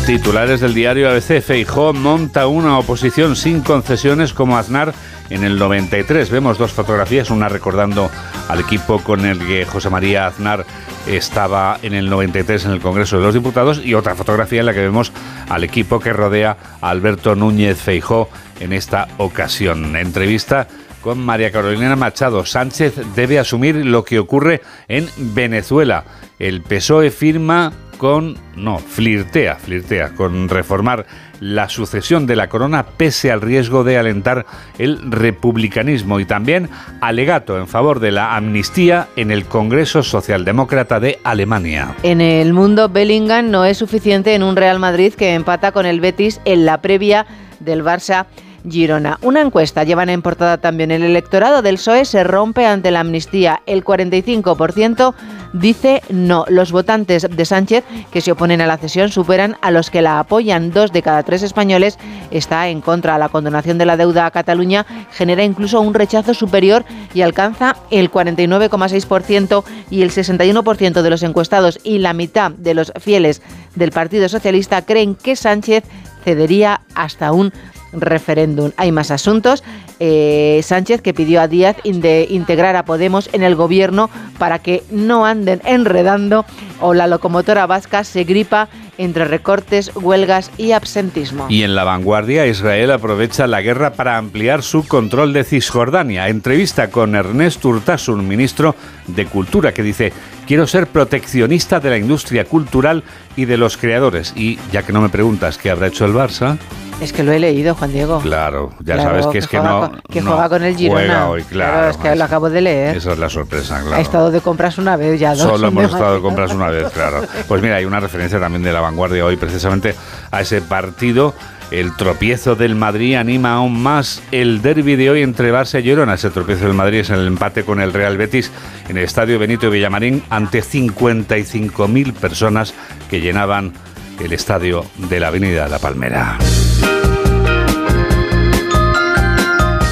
Speaker 1: Titulares del diario ABC, Feijó monta una oposición sin concesiones como Aznar en el 93. Vemos dos fotografías, una recordando al equipo con el que José María Aznar estaba en el 93 en el Congreso de los Diputados y otra fotografía en la que vemos al equipo que rodea a Alberto Núñez Feijó en esta ocasión. Entrevista con María Carolina Machado. Sánchez debe asumir lo que ocurre en Venezuela. El PSOE firma con, no, flirtea, flirtea con reformar la sucesión de la corona pese al riesgo de alentar el republicanismo y también alegato en favor de la amnistía en el Congreso Socialdemócrata de Alemania.
Speaker 2: En el mundo, Bellingham no es suficiente en un Real Madrid que empata con el Betis en la previa del Barça. Girona. Una encuesta llevan en portada también el electorado del PSOE se rompe ante la amnistía. El 45% dice no. Los votantes de Sánchez que se oponen a la cesión superan a los que la apoyan. Dos de cada tres españoles está en contra. La condonación de la deuda a Cataluña genera incluso un rechazo superior y alcanza el 49,6% y el 61% de los encuestados y la mitad de los fieles del Partido Socialista creen que Sánchez cedería hasta un referéndum. Hay más asuntos. Eh, Sánchez que pidió a Díaz de integrar a Podemos en el gobierno para que no anden enredando o la locomotora vasca se gripa entre recortes, huelgas y absentismo.
Speaker 1: Y en la vanguardia, Israel aprovecha la guerra para ampliar su control de Cisjordania. Entrevista con Ernest Urtasun, ministro de Cultura, que dice, quiero ser proteccionista de la industria cultural y de los creadores. Y ya que no me preguntas qué habrá hecho el Barça,
Speaker 2: Es que lo he leído, Juan Diego.
Speaker 1: Claro, ya
Speaker 2: Claro,
Speaker 1: sabes que es que no.
Speaker 2: con- que
Speaker 1: no
Speaker 2: juega con el Girona.
Speaker 1: juega hoy, claro.
Speaker 2: es que lo acabo de leer.
Speaker 1: Esa es la sorpresa, claro.
Speaker 2: Ha estado de compras una vez ya. dos
Speaker 1: Solo [laughs] hemos estado de compras una vez, claro. Pues mira, hay una referencia también de la vanguardia hoy precisamente a ese partido. El tropiezo del Madrid anima aún más el derby de hoy entre Barça y Girona. Ese tropiezo del Madrid es el empate con el Real Betis en el Estadio Benito Villamarín ante 55.000 personas que llenaban el estadio de la Avenida La Palmera.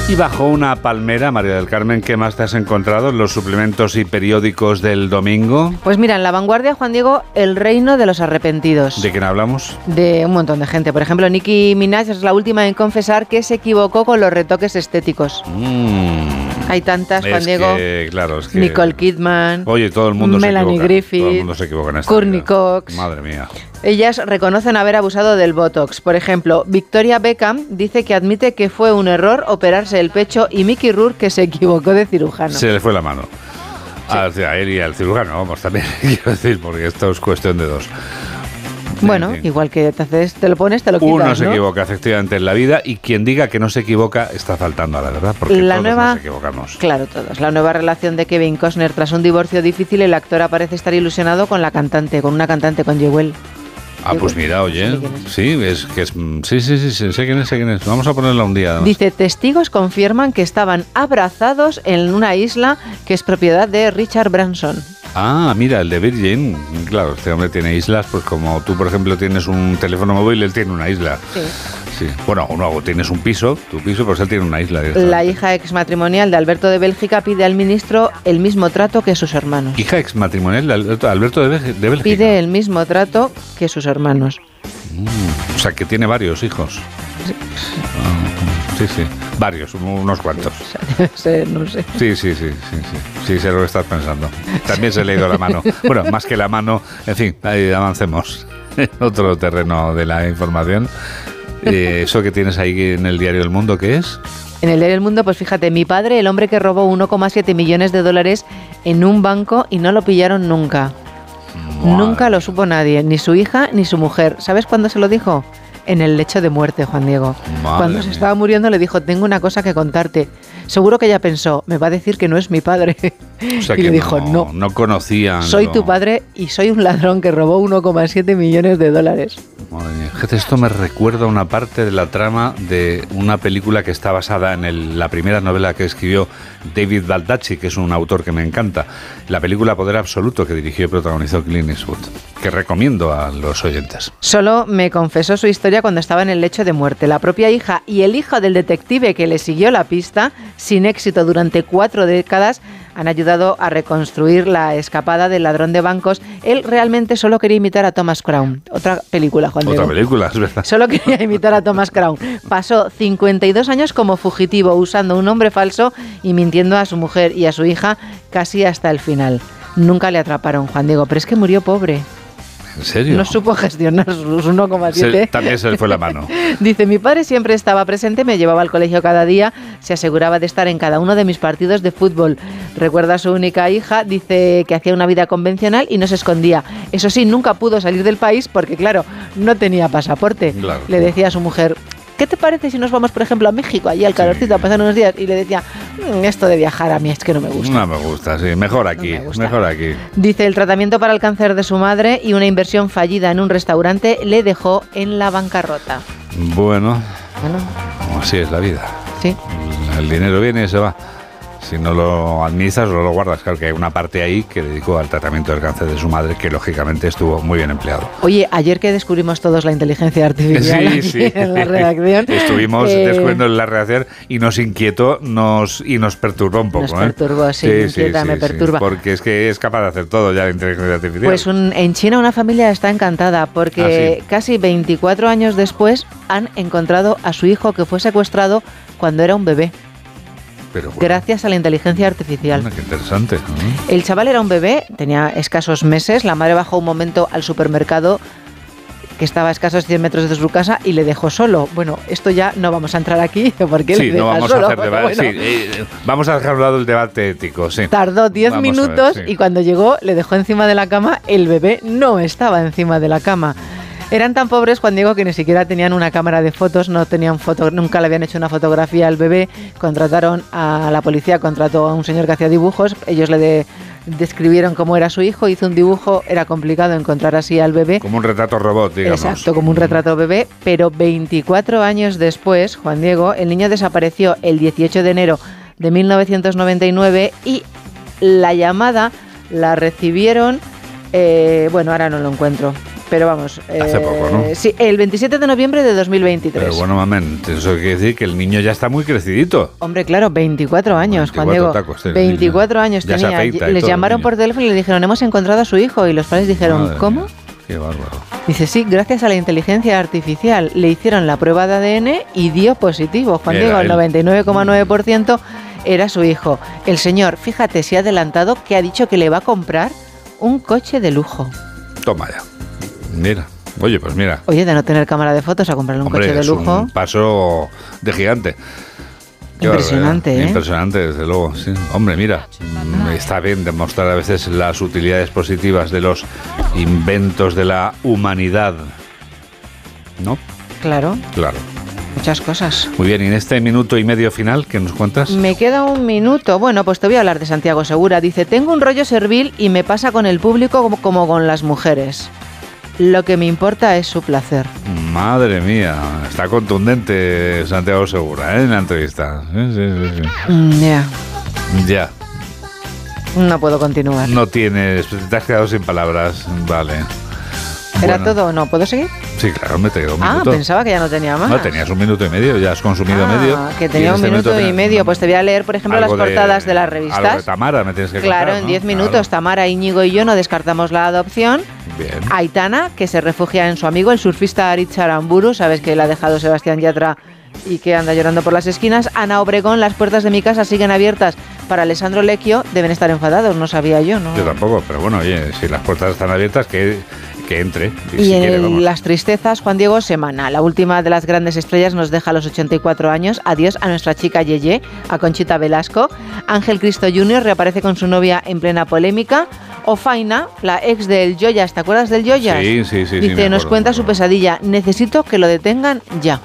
Speaker 1: Y bajo una palmera, María del Carmen, ¿qué más te has encontrado en los suplementos y periódicos del domingo?
Speaker 2: Pues mira, en la vanguardia, Juan Diego, el reino de los arrepentidos.
Speaker 1: ¿De quién hablamos?
Speaker 2: de un montón de gente. Por ejemplo, Nicki Minaj es la última en confesar que se equivocó con los retoques estéticos. Hay tantas, Juan
Speaker 1: Mm. Es
Speaker 2: Diego.
Speaker 1: que, claro, es que...
Speaker 2: Nicole Kidman.
Speaker 1: Oye, todo el mundo
Speaker 2: Melanie
Speaker 1: se equivoca.
Speaker 2: Griffith,
Speaker 1: Todo el mundo se equivoca en esta
Speaker 2: Courtney. Cox.
Speaker 1: Madre mía.
Speaker 2: Ellas reconocen haber abusado del Botox. Por ejemplo, Victoria Beckham dice que admite que fue un error operarse el pecho y Mickey Rourke que se equivocó de cirujano.
Speaker 1: Se le fue la mano. A, a él y al cirujano, vamos, también [laughs] quiero decir, porque esto es cuestión de dos.
Speaker 2: Bueno, igual que te, haces, te lo pones, te lo quitas,
Speaker 1: Uno se equivoca efectivamente en la vida y quien diga que no se equivoca está faltando a la verdad, porque
Speaker 2: La
Speaker 1: todos
Speaker 2: nueva-
Speaker 1: nos equivocamos.
Speaker 2: Claro, todos. La nueva relación de Kevin Costner tras un divorcio difícil, el actor parece estar ilusionado con la cantante, con una cantante, con Jewel.
Speaker 1: Ah, pues mira, oye, sí, es que es, sí, sí, sí, sé quién es, sé quién es. Vamos a ponerla un día.
Speaker 2: Dice, testigos confirman que estaban abrazados en una isla que es propiedad de Richard Branson.
Speaker 1: Ah, mira, el de Virgin. Claro, este hombre tiene islas, pues como tú, por ejemplo, tienes un teléfono móvil, él tiene una isla.
Speaker 2: Sí.
Speaker 1: Sí. Bueno, no, tienes un piso, tu piso, pues él tiene una isla.
Speaker 2: La hija exmatrimonial de Alberto de Bélgica pide al ministro el mismo trato que sus hermanos.
Speaker 1: Hija exmatrimonial de Alberto, de, Bélgica- de Bélgica.
Speaker 2: Pide el mismo trato que sus hermanos.
Speaker 1: Mm, o sea, que tiene varios hijos. Ah, sí, sí. Varios, unos cuantos. [laughs]
Speaker 2: Debe ser, no sé.
Speaker 1: Sí, sí, sí, sí, sí. Sí, sé lo que estás pensando. También se le ha ido la mano. Bueno, más que la mano, en fin, ahí avancemos. En [laughs] otro terreno de la información. [laughs] Eh, eso que tienes ahí en el diario El Mundo, ¿qué es?
Speaker 2: En el diario El Mundo, pues fíjate, mi padre, el hombre que robó 1,7 millones de dólares en un banco y no lo pillaron nunca. Nunca lo supo nadie, ni su hija ni su mujer. ¿Sabes cuándo se lo dijo? En el lecho de muerte, Juan Diego.
Speaker 1: Madre
Speaker 2: Cuando se
Speaker 1: mía.
Speaker 2: estaba muriendo le dijo, tengo una cosa que contarte. Seguro que ella pensó, me va a decir que no es mi padre.
Speaker 1: O sea, [laughs]
Speaker 2: y
Speaker 1: que
Speaker 2: le dijo, no,
Speaker 1: no conocían.
Speaker 2: soy
Speaker 1: lo-
Speaker 2: tu padre y soy un ladrón que robó 1,7 millones de dólares.
Speaker 1: Madre mía. Esto me recuerda una parte de la trama de una película que está basada en el- la primera novela que escribió David Baldacci, que es un autor que me encanta. La película Poder Absoluto, que dirigió y protagonizó Clint Eastwood, que recomiendo a los oyentes.
Speaker 2: Solo me confesó su historia cuando estaba en el lecho de muerte. La propia hija y el hijo del detective que le siguió la pista, sin éxito durante cuatro décadas, han ayudado a reconstruir la escapada del ladrón de bancos. Él realmente solo quería imitar a Thomas Crown. Otra película, Juan
Speaker 1: Otra
Speaker 2: Diego.
Speaker 1: película, es verdad.
Speaker 2: Solo quería imitar a Thomas Crown. Pasó 52 años como fugitivo, usando un nombre falso y mintiendo a su mujer y a su hija casi hasta el final. Nunca le atraparon, Juan Diego, pero es que murió pobre.
Speaker 1: ¿En serio?
Speaker 2: No supo gestionar sus
Speaker 1: Se-
Speaker 2: 1,7.
Speaker 1: también se le fue la mano. [laughs]
Speaker 2: Dice, mi padre siempre estaba presente, me llevaba al colegio cada día, se aseguraba de estar en cada uno de mis partidos de fútbol. Recuerda a su única hija, dice que hacía una vida convencional y no se escondía. Eso sí, nunca pudo salir del país porque, claro, no tenía pasaporte.
Speaker 1: Claro.
Speaker 2: Le decía a su mujer, ¿qué te parece si nos vamos, por ejemplo, a México, allí al calorcito, a pasar unos días? Y le decía, "Mm, esto de viajar a mí es que no me gusta.
Speaker 1: No me gusta, sí. Mejor aquí, mejor aquí.
Speaker 2: Dice, el tratamiento para el cáncer de su madre y una inversión fallida en un restaurante le dejó en la bancarrota.
Speaker 1: Bueno,
Speaker 2: Bueno,
Speaker 1: así es la vida.
Speaker 2: sí.
Speaker 1: El dinero viene y se va. Si no lo administras o no lo guardas, claro que hay una parte ahí que dedicó al tratamiento del cáncer de su madre que lógicamente estuvo muy bien empleado.
Speaker 2: Oye, ayer que descubrimos todos la inteligencia artificial
Speaker 1: Sí,
Speaker 2: aquí
Speaker 1: sí.
Speaker 2: en la redacción,
Speaker 1: Estuvimos
Speaker 2: eh,
Speaker 1: descubriendo la redacción y nos inquietó nos, y nos perturbó un poco.
Speaker 2: Nos
Speaker 1: ¿eh?
Speaker 2: perturbó, sí, me inquieta, me perturba.
Speaker 1: porque es que es capaz de hacer todo ya la inteligencia artificial.
Speaker 2: Pues un- en China una familia está encantada porque
Speaker 1: Ah,
Speaker 2: casi 24 años después han encontrado a su hijo que fue secuestrado cuando era un bebé,
Speaker 1: Pero bueno,
Speaker 2: gracias a la inteligencia artificial.
Speaker 1: qué interesante. ¿no?
Speaker 2: El chaval era un bebé, tenía escasos meses, la madre bajó un momento al supermercado que estaba a escasos 100 metros de su casa y le dejó solo. Bueno, esto ya no vamos a entrar aquí [laughs] porque
Speaker 1: Sí,
Speaker 2: le
Speaker 1: no vamos
Speaker 2: solo,
Speaker 1: a hacer debate.
Speaker 2: bueno.
Speaker 1: sí, eh, vamos a dejar a un lado el debate ético, sí.
Speaker 2: Tardó 10
Speaker 1: Vamos a ver,
Speaker 2: minutos
Speaker 1: sí.
Speaker 2: y cuando llegó le dejó encima de la cama, el bebé no estaba encima de la cama. Eran tan pobres Juan Diego que ni siquiera tenían una cámara de fotos, no tenían foto, nunca le habían hecho una fotografía al bebé. Contrataron a la policía, contrató a un señor que hacía dibujos, ellos le de- describieron cómo era su hijo, hizo un dibujo, era complicado encontrar así al bebé.
Speaker 1: Como un retrato robot, digamos.
Speaker 2: Exacto, como un retrato bebé, pero 24 años después, Juan Diego, el niño desapareció el 18 de enero de 1999 y la llamada la recibieron, eh, bueno, ahora no lo encuentro, pero vamos.
Speaker 1: Hace
Speaker 2: eh,
Speaker 1: poco, ¿no?
Speaker 2: Sí, el 27 de noviembre de 2023.
Speaker 1: Pero bueno, mamen, eso quiere decir que el niño ya está muy crecidito.
Speaker 2: Hombre, claro, 24 años, Juan
Speaker 1: 24
Speaker 2: Diego.
Speaker 1: tacos tiene
Speaker 2: 24 años
Speaker 1: Ya
Speaker 2: tenía. Les llamaron
Speaker 1: niño.
Speaker 2: por teléfono y le dijeron, hemos encontrado a su hijo. Y los padres dijeron,
Speaker 1: Madre
Speaker 2: ¿cómo?
Speaker 1: mía, Qué bárbaro.
Speaker 2: Dice, sí, gracias a la inteligencia artificial le hicieron la prueba de ADN y dio positivo. Juan Diego, el
Speaker 1: él.
Speaker 2: 99,9% era su hijo. El señor, fíjate, se ha adelantado que ha dicho que le va a comprar un coche de lujo.
Speaker 1: Toma ya. Mira. Oye, pues mira.
Speaker 2: Oye, de no tener cámara de fotos a comprarle un
Speaker 1: Hombre,
Speaker 2: coche de
Speaker 1: es
Speaker 2: lujo.
Speaker 1: un paso de gigante.
Speaker 2: Impresionante,
Speaker 1: barbaridad.
Speaker 2: ¿eh?
Speaker 1: Impresionante, desde luego. sí. Hombre, mira, mm, está bien demostrar a veces las utilidades positivas de los inventos de la humanidad. ¿No?
Speaker 2: Claro,
Speaker 1: Claro.
Speaker 2: muchas cosas.
Speaker 1: Muy bien, y en este minuto y medio final, ¿qué nos cuentas?
Speaker 2: Me queda un minuto. Bueno, pues te voy a hablar de Santiago Segura. Dice, tengo un rollo servil y me pasa con el público como con las mujeres. Lo que me importa es su placer.
Speaker 1: Madre mía, está contundente Santiago Segura ¿eh? en la entrevista. Sí, sí, sí, sí.
Speaker 2: Mm, Ya,
Speaker 1: Ya,
Speaker 2: no puedo continuar.
Speaker 1: no tienes, te has quedado sin palabras. Vale.
Speaker 2: ¿Era
Speaker 1: Bueno,
Speaker 2: todo o no? ¿Puedo seguir?
Speaker 1: Sí, claro, me te quedó un
Speaker 2: Ah,
Speaker 1: minuto.
Speaker 2: pensaba que ya no tenía más.
Speaker 1: No, tenías un minuto y medio, ya has consumido
Speaker 2: Ah,
Speaker 1: medio.
Speaker 2: que tenía
Speaker 1: en
Speaker 2: un
Speaker 1: este
Speaker 2: minuto y medio. Pues te voy a leer, por ejemplo, las portadas de, las
Speaker 1: Algo de
Speaker 2: revistas.
Speaker 1: Tamara me tienes que
Speaker 2: Claro,
Speaker 1: contar,
Speaker 2: en
Speaker 1: ¿no?
Speaker 2: 10
Speaker 1: Claro.
Speaker 2: minutos Tamara, Íñigo y yo no descartamos la adopción.
Speaker 1: Bien.
Speaker 2: Aitana, que se refugia en su amigo, el surfista Aritz Aramburu, sabes que la ha dejado Sebastián Yatra y que anda llorando por las esquinas. Ana Obregón, las puertas de mi casa siguen abiertas para Alessandro Lecchio, deben estar enfadados, no sabía yo, ¿no?
Speaker 1: Yo tampoco, pero bueno, oye, si las puertas están abiertas, que, que entre. Y,
Speaker 2: Y
Speaker 1: si
Speaker 2: en
Speaker 1: quiere,
Speaker 2: el-
Speaker 1: vamos.
Speaker 2: las tristezas, Juan Diego Semana, la última de las grandes estrellas, nos deja a los 84 años. Adiós a nuestra chica Yeye, a Conchita Velasco. Ángel Cristo Jr. reaparece con su novia en plena polémica. Ofaina, la ex del Joyas, ¿te acuerdas del Joyas?
Speaker 1: Sí, sí, sí, sí,
Speaker 2: Dice,
Speaker 1: me
Speaker 2: nos cuenta su pesadilla. Necesito que lo detengan ya.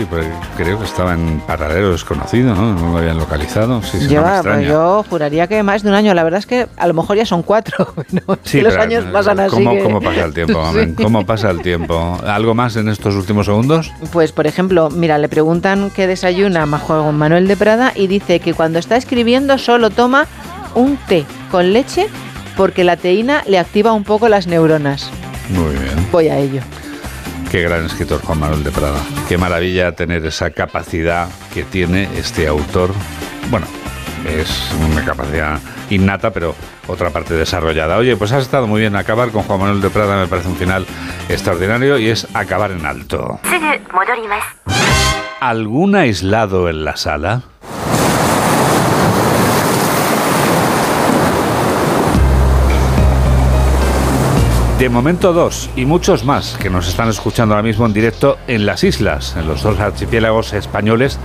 Speaker 1: Sí, pero creo que estaba en paradero desconocido, ¿no? No lo habían localizado. Sí, sí, no
Speaker 2: pues yo juraría que más de un año. La verdad es que a lo mejor ya son cuatro. [laughs] ¿no?
Speaker 1: Sí,
Speaker 2: que los años
Speaker 1: eh,
Speaker 2: pasan así.
Speaker 1: ¿cómo,
Speaker 2: que-
Speaker 1: ¿Cómo pasa el tiempo? [laughs]
Speaker 2: Sí.
Speaker 1: ¿Cómo pasa el tiempo? ¿Algo más en estos últimos segundos?
Speaker 2: Pues, por ejemplo, mira, le preguntan qué desayuna Majo Manuel de Prada y dice que cuando está escribiendo solo toma un té con leche porque la teína le activa un poco las neuronas.
Speaker 1: Muy bien.
Speaker 2: Voy a ello.
Speaker 1: Qué gran escritor Juan Manuel de Prada. Qué maravilla tener esa capacidad que tiene este autor. Bueno, es una capacidad innata, pero otra parte desarrollada. Oye, pues has estado muy bien. Acabar con Juan Manuel de Prada me parece un final extraordinario y es acabar en alto. ¿Algún aislado en la sala? De momento dos y muchos más que nos están escuchando ahora mismo en directo en las islas, en los dos archipiélagos españoles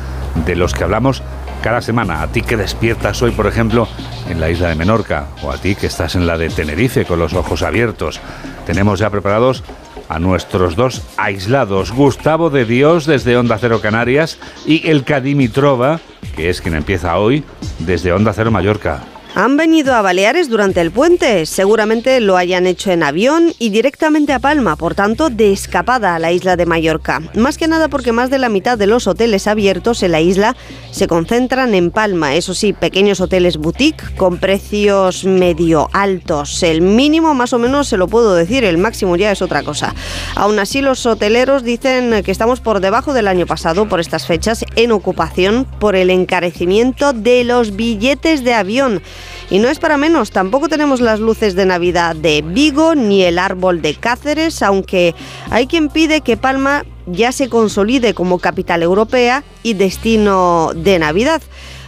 Speaker 1: de los que hablamos cada semana. A ti que despiertas hoy, por ejemplo, en la isla de Menorca o a ti que estás en la de Tenerife con los ojos abiertos. Tenemos ya preparados a nuestros dos aislados, Gustavo de Dios desde Onda Cero Canarias y el Cadimitrova, que es quien empieza hoy desde Onda Cero Mallorca.
Speaker 35: Han venido a Baleares durante el puente, seguramente lo hayan hecho en avión y directamente a Palma, por tanto de escapada a la isla de Mallorca. Más que nada porque más de la mitad de los hoteles abiertos en la isla se concentran en Palma, eso sí, pequeños hoteles boutique con precios medio altos. El mínimo más o menos se lo puedo decir, el máximo ya es otra cosa. Aún así los hoteleros dicen que estamos por debajo del año pasado por estas fechas en ocupación por el encarecimiento de los billetes de avión. Y no es para menos, tampoco tenemos las luces de Navidad de Vigo ni el árbol de Cáceres, aunque hay quien pide que Palma ya se consolide como capital europea y destino de Navidad.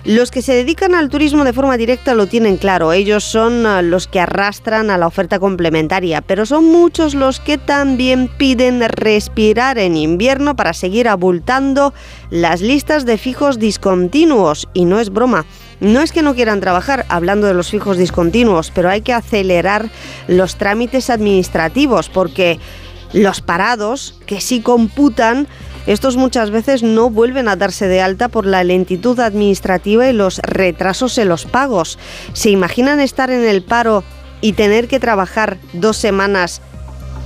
Speaker 35: Los que se dedican al turismo de forma directa lo tienen claro, ellos son ah, los que arrastran a la oferta complementaria, pero son muchos los que también piden respirar en invierno para seguir abultando las listas de fijos discontinuos, y no es broma. No es que no quieran trabajar, hablando de los fijos discontinuos, pero hay que acelerar los trámites administrativos porque los parados, que sí computan, estos muchas veces no vuelven a darse de alta por la lentitud administrativa y los retrasos en los pagos. ¿Se imaginan estar en el paro y tener que trabajar dos semanas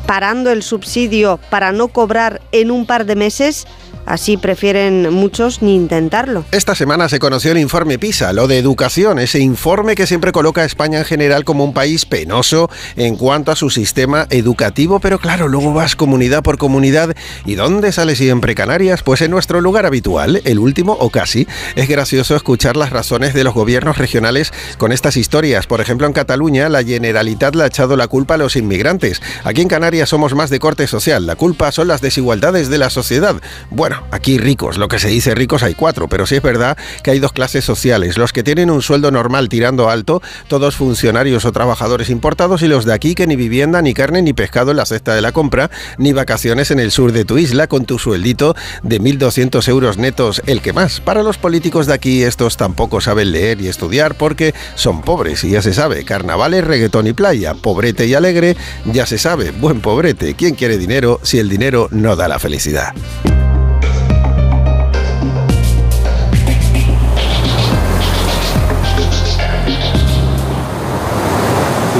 Speaker 35: parando el subsidio para no cobrar en un par de meses? Así prefieren muchos ni intentarlo.
Speaker 36: Esta semana se conoció el informe PISA, lo de educación, ese informe que siempre coloca a España en general como un país penoso en cuanto a su sistema educativo, pero claro, luego vas comunidad por comunidad y ¿dónde sale siempre Canarias? Pues en nuestro lugar habitual, el último o casi. Es gracioso escuchar las razones de los gobiernos regionales con estas historias. Por ejemplo, en Cataluña la Generalitat le ha echado la culpa a los inmigrantes. Aquí en Canarias somos más de corte social, la culpa son las desigualdades de la sociedad. Bueno, aquí ricos, lo que se dice ricos hay cuatro, pero sí es verdad que hay dos clases sociales, los que tienen un sueldo normal tirando alto, todos funcionarios o trabajadores importados, y los de aquí que ni vivienda, ni carne, ni pescado en la cesta de la compra, ni vacaciones en el sur de tu isla con tu sueldito de 1.200 euros netos, el que más. Para los políticos de aquí estos tampoco saben leer y estudiar porque son pobres y ya se sabe, carnavales, reggaetón y playa, pobrete y alegre, ya se sabe, buen pobrete, ¿quién quiere dinero si el dinero no da la felicidad?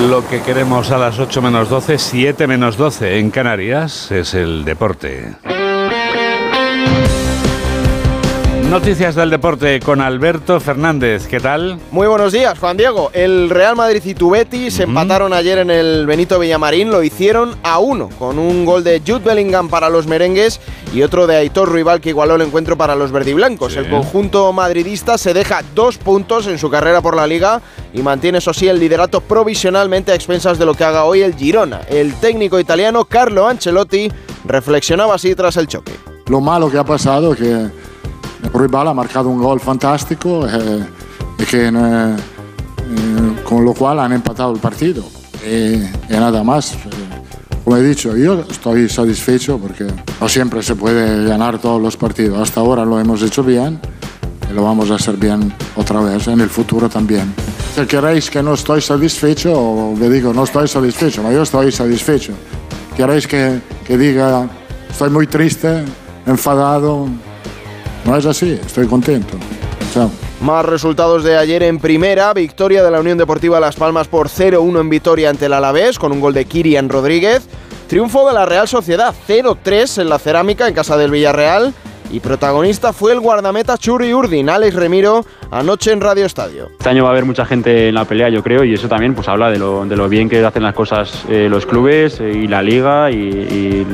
Speaker 1: Lo que queremos a las 8 menos 12, 7 menos 12 en Canarias es el deporte. Noticias del deporte con Alberto Fernández. ¿Qué tal?
Speaker 37: Muy buenos días, Juan Diego. El Real Madrid y tu Betis se empataron ayer en el Benito Villamarín. Lo hicieron a uno, con un gol de Jude Bellingham para los merengues y otro de Aitor Ruibal que igualó el encuentro para los verdiblancos.
Speaker 1: Sí.
Speaker 37: El conjunto madridista se deja dos puntos en su carrera por la liga y mantiene, eso sí, el liderato provisionalmente a expensas de lo que haga hoy el Girona. El técnico italiano Carlo Ancelotti reflexionaba así tras el choque.
Speaker 38: Lo malo que ha pasado es que Ruibal ha marcado un gol fantástico eh, y que, eh, eh, con lo cual han empatado el partido. Y, y nada más. eh, Como he dicho, yo estoy satisfecho porque no siempre se puede ganar todos los partidos. Hasta ahora lo hemos hecho bien y lo vamos a hacer bien otra vez en el futuro también. Si queréis que no estoy satisfecho, le digo no estoy satisfecho, pero yo estoy satisfecho. Queréis que, que diga estoy muy triste, enfadado, no es así, estoy contento. Chao.
Speaker 37: Más resultados de ayer en primera, victoria de la Unión Deportiva Las Palmas por 0-1 en Vitoria ante el Alavés con un gol de Kirian Rodríguez. Triunfo de la Real Sociedad 0-3 en la Cerámica en casa del Villarreal y protagonista fue el guardameta Churi Urdin, Alex Remiro, anoche en Radio Estadio.
Speaker 39: Este año va a haber mucha gente en la pelea, yo creo, y eso también pues habla de lo, de lo bien que hacen las cosas eh, los clubes eh, y la liga y, y-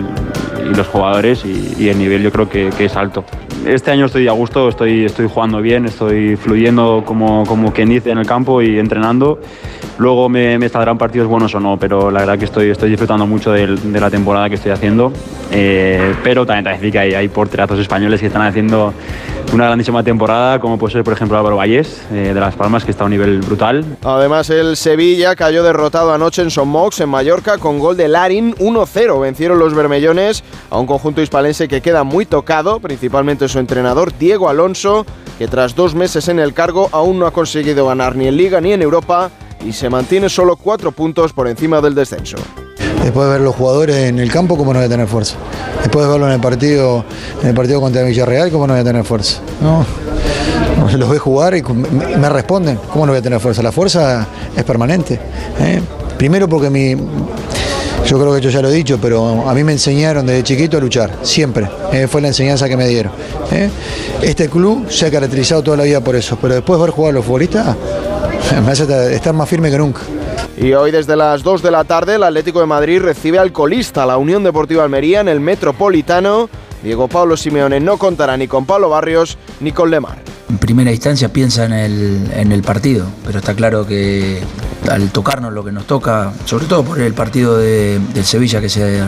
Speaker 39: y los jugadores y, y el nivel yo creo que, que es alto. Este año estoy a gusto, estoy, estoy jugando bien, estoy fluyendo como, como quien dice en el campo y entrenando luego me, me saldrán partidos buenos o no, pero la verdad que estoy, disfrutando mucho de, la temporada que estoy haciendo. Eh, pero también te decir que hay, hay porterazos españoles que están haciendo una grandísima temporada, como puede ser, por ejemplo, Álvaro Vallés, eh, de Las Palmas, que está a un nivel brutal.
Speaker 37: Además, el Sevilla cayó derrotado anoche en Son Mox, en Mallorca, con gol de Larin 1-0. Vencieron los bermellones a un conjunto hispalense que queda muy tocado, principalmente su entrenador Diego Alonso, que tras dos meses en el cargo aún no ha conseguido ganar ni en Liga ni en Europa y se mantiene solo cuatro puntos por encima del descenso.
Speaker 35: Después de ver los jugadores en el campo, ¿cómo no voy a tener fuerza? Después de verlo en el partido, en el partido contra Villarreal, ¿cómo no voy a tener fuerza? No. [laughs] Los ve jugar y me, responden, ¿cómo no voy a tener fuerza? La fuerza es permanente. ¿eh? Primero porque mi, yo creo que yo ya lo he dicho, pero a mí me enseñaron desde chiquito a luchar, siempre. eh, fue la enseñanza que me dieron. ¿eh? Este club se ha caracterizado toda la vida por eso, pero después de ver jugar a los futbolistas, me hace estar más firme que nunca.
Speaker 37: Y hoy desde las 2 de la tarde el Atlético de Madrid recibe al colista, la Unión Deportiva Almería, en el Metropolitano. Diego Pablo Simeone no contará ni con Pablo Barrios ni con Lemar.
Speaker 40: En primera instancia piensa en el, en el partido, pero está claro que al tocarnos lo que nos toca, sobre todo por el partido de- del Sevilla que se,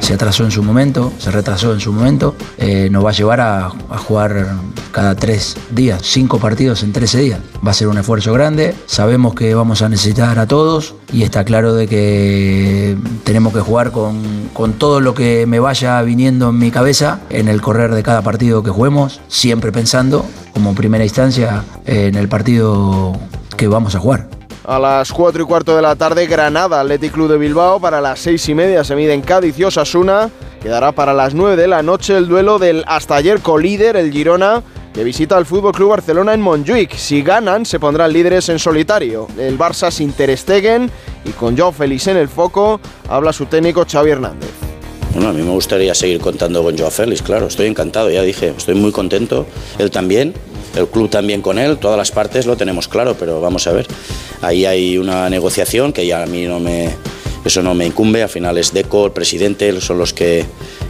Speaker 40: se atrasó en su momento, se retrasó en su momento, eh, nos va a llevar a, a jugar cada tres días, cinco partidos en 13 días. Va a ser un esfuerzo grande, sabemos que vamos a necesitar a todos y está claro de que tenemos que jugar con, con todo lo que me vaya viniendo en mi cabeza en el correr de cada partido que juguemos, siempre pensando como primera instancia en el partido que vamos a jugar.
Speaker 37: A las 4 y cuarto de la tarde, Granada, Athletic Club de Bilbao. Para las 6 y media se miden Cádiz y Osasuna. Quedará para las 9 de la noche el duelo del hasta ayer colíder, el Girona, que visita al Club Barcelona en Montjuic. Si ganan, se pondrán líderes en solitario. El Barça sin Ter Stegen y con Joao Félix en el foco, habla su técnico Xavi Hernández.
Speaker 41: Bueno, a mí me gustaría seguir contando con Joao Félix, claro, estoy encantado, ya dije, estoy muy contento, él también, el club también con él, todas las partes lo tenemos claro, pero vamos a ver, ahí hay una negociación que ya a mí no me, eso no me incumbe, al final es Deco, el presidente, son los que,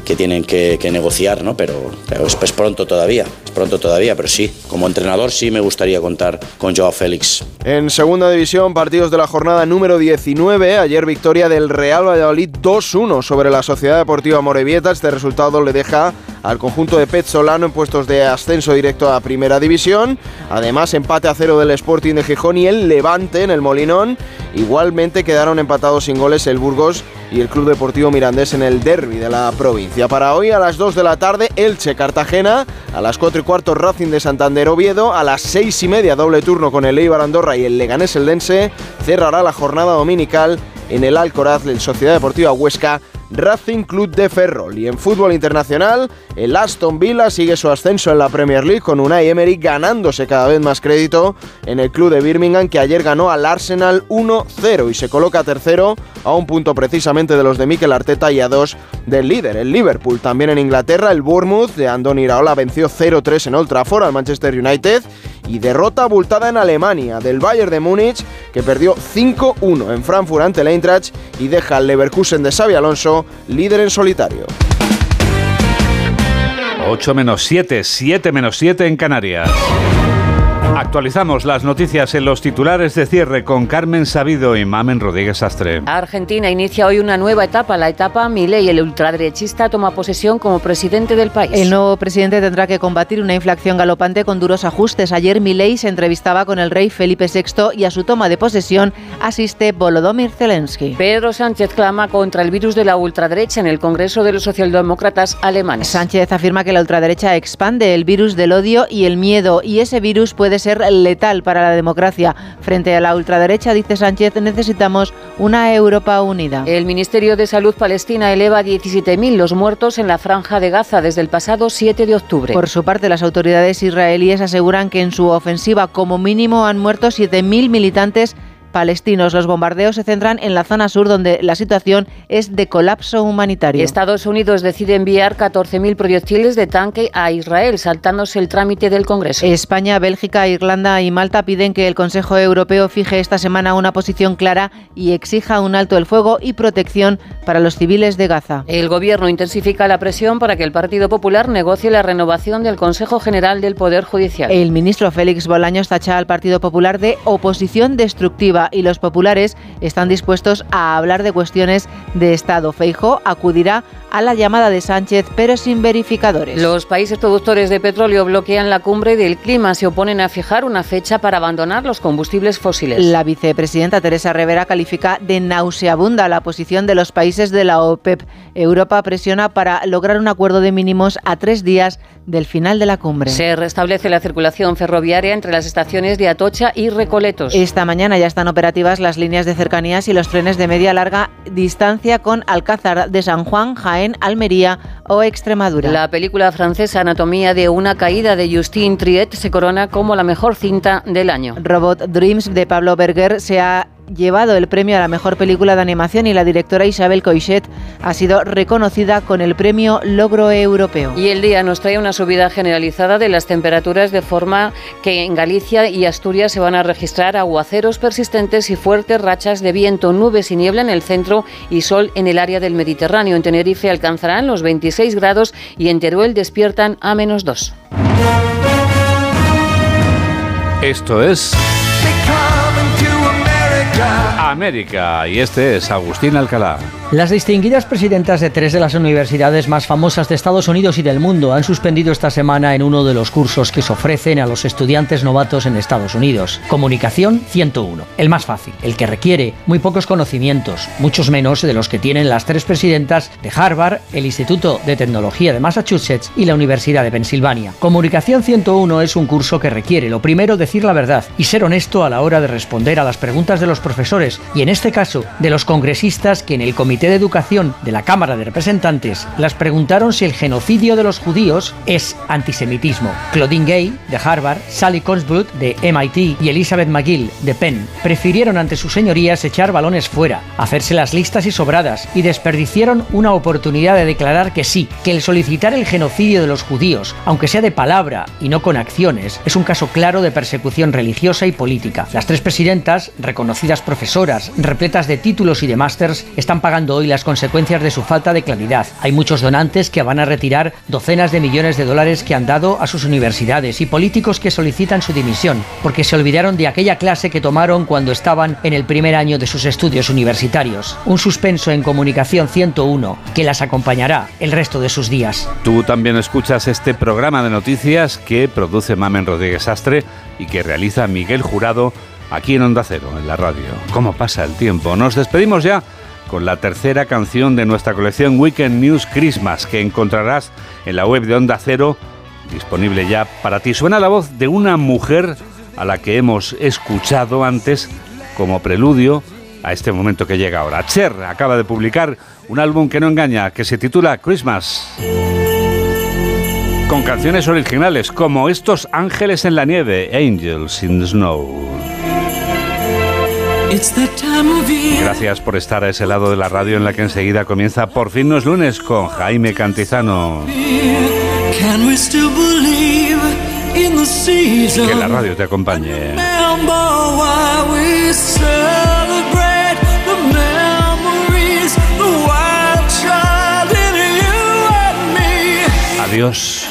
Speaker 41: que tienen que, negociar, ¿no? Pero, es, pronto todavía, es pronto todavía, pero sí, como entrenador sí me gustaría contar con Joao Félix.
Speaker 37: En segunda división, partidos de la jornada número 19. Ayer victoria del Real Valladolid 2-1 sobre la Sociedad Deportiva Morevieta. Este resultado le deja al conjunto de Pet Solano en puestos de ascenso directo a Primera División. Además, empate a cero del Sporting de Gijón y el Levante en el Molinón. Igualmente quedaron empatados sin goles el Burgos y el Club Deportivo Mirandés en el derby de la provincia. Para hoy a las 2 de la tarde, Elche Cartagena. A las 4 y cuarto, Racing de Santander Oviedo. A las 6 y media, doble turno con el Eibar Andorra y el Leganés Eldense. Cerrará la jornada dominical en el Alcoraz del Sociedad Deportiva Huesca. Racing Club de Ferrol. Y en fútbol internacional, el Aston Villa sigue su ascenso en la Premier League con Unai Emery ganándose cada vez más crédito en el club de Birmingham que ayer ganó al Arsenal 1-0 y se coloca tercero a un punto precisamente de los de Mikel Arteta y a dos del líder, el Liverpool. También en Inglaterra, el Bournemouth de Andoni Iraola venció 0-3 en Old Trafford al Manchester United y derrota abultada en Alemania del Bayern de Múnich que perdió 5-1 en Frankfurt ante el Eintracht y deja al Leverkusen de Xavi Alonso líder en solitario.
Speaker 1: 8 menos 7, 7 menos 7 en Canarias. Actualizamos las noticias en los titulares de cierre con Carmen Sabido y Mamen Rodríguez Astre.
Speaker 3: Argentina inicia hoy una nueva etapa, la etapa Milei, el ultraderechista, toma posesión como presidente del país.
Speaker 2: El nuevo presidente tendrá que combatir una inflación galopante con duros ajustes. Ayer Milei se entrevistaba con el rey Felipe VI y a su toma de posesión asiste Volodymyr Zelensky.
Speaker 3: Pedro Sánchez clama contra el virus de la ultraderecha en el Congreso de los Socialdemócratas alemanes.
Speaker 2: Sánchez afirma que la ultraderecha expande el virus del odio y el miedo y ese virus puede ser letal para la democracia. Frente a la ultraderecha, dice Sánchez, necesitamos una Europa unida.
Speaker 3: El Ministerio de Salud palestina eleva a 17.000 los muertos en la franja de Gaza desde el pasado 7 de octubre.
Speaker 2: Por su parte, las autoridades israelíes aseguran que en su ofensiva como mínimo han muerto 7.000 militantes palestinos. Los bombardeos se centran en la zona sur donde la situación es de colapso humanitario.
Speaker 3: Estados Unidos decide enviar 14.000 proyectiles de tanque a Israel, saltándose el trámite del Congreso.
Speaker 2: España, Bélgica, Irlanda y Malta piden que el Consejo Europeo fije esta semana una posición clara y exija un alto el fuego y protección para los civiles de Gaza.
Speaker 3: El Gobierno intensifica la presión para que el Partido Popular negocie la renovación del Consejo General del Poder Judicial.
Speaker 2: El ministro Félix Bolaños tacha al Partido Popular de oposición destructiva Y los populares están dispuestos a hablar de cuestiones de Estado. Feijo acudirá a la llamada de Sánchez, pero sin verificadores.
Speaker 3: Los países productores de petróleo bloquean la cumbre del clima. Se oponen a fijar una fecha para abandonar los combustibles fósiles.
Speaker 2: La vicepresidenta Teresa Rivera califica de nauseabunda la posición de los países de la OPEP. Europa presiona para lograr un acuerdo de mínimos a tres días del final de la cumbre.
Speaker 3: Se restablece la circulación ferroviaria entre las estaciones de Atocha y Recoletos.
Speaker 2: Esta mañana ya están operativas las líneas de cercanías y los trenes de media larga distancia con Alcázar de San Juan, Jaén, Almería o Extremadura.
Speaker 3: La película francesa Anatomía de una caída de Justine Triet se corona como la mejor cinta del año.
Speaker 2: Robot Dreams de Pablo Berger se ha llevado el premio a la mejor película de animación y la directora Isabel Coixet ha sido reconocida con el premio Logro Europeo.
Speaker 3: Y el día nos trae una subida generalizada de las temperaturas de forma que en Galicia y Asturias se van a registrar aguaceros persistentes y fuertes rachas de viento, nubes y niebla en el centro y sol en el área del Mediterráneo. En Tenerife alcanzarán los 26 grados y en Teruel despiertan a menos 2.
Speaker 1: Esto es América y este es Agustín Alcalá.
Speaker 42: Las distinguidas presidentas de tres de las universidades más famosas de Estados Unidos y del mundo han suspendido esta semana en uno de los cursos que se ofrecen a los estudiantes novatos en Estados Unidos. Comunicación 101, el más fácil, el que requiere muy pocos conocimientos, muchos menos de los que tienen las tres presidentas de Harvard, el Instituto de Tecnología de Massachusetts y la Universidad de Pensilvania. Comunicación 101 es un curso que requiere, lo primero, decir la verdad y ser honesto a la hora de responder a las preguntas de los profesores y, en este caso, de los congresistas que en el Comité de Educación de la Cámara de Representantes las preguntaron si el genocidio de los judíos es antisemitismo. Claudine Gay, de Harvard, Sally Consbrook, de MIT y Elizabeth McGill, de Penn, prefirieron ante sus señorías echar balones fuera, hacerse las listas y sobradas y desperdiciaron una oportunidad de declarar que sí, que el solicitar el genocidio de los judíos, aunque sea de palabra y no con acciones, es un caso claro de persecución religiosa y política. Las tres presidentas, reconocidas profesoras, repletas de títulos y de másters, están pagando hoy las consecuencias de su falta de claridad. Hay muchos donantes que van a retirar docenas de millones de dólares que han dado a sus universidades y políticos que solicitan su dimisión porque se olvidaron de aquella clase que tomaron cuando estaban en el primer año de sus estudios universitarios. Un suspenso en Comunicación 101 que las acompañará el resto de sus días.
Speaker 1: Tú también escuchas este programa de noticias que produce Mamen Rodríguez Astre y que realiza Miguel Jurado aquí en Onda Cero, en la radio. ¿Cómo pasa el tiempo? Nos despedimos ya con la tercera canción de nuestra colección Weekend News Christmas que encontrarás en la web de Onda Cero, disponible ya para ti. Suena la voz de una mujer a la que hemos escuchado antes como preludio a este momento que llega ahora. Cher acaba de publicar un álbum que no engaña, que se titula Christmas. Con canciones originales como Estos ángeles en la nieve, Angels in the Snow. Gracias por estar a ese lado de la radio en la que enseguida comienza Por fin no es lunes con Jaime Cantizano. Que la radio te acompañe. Adiós.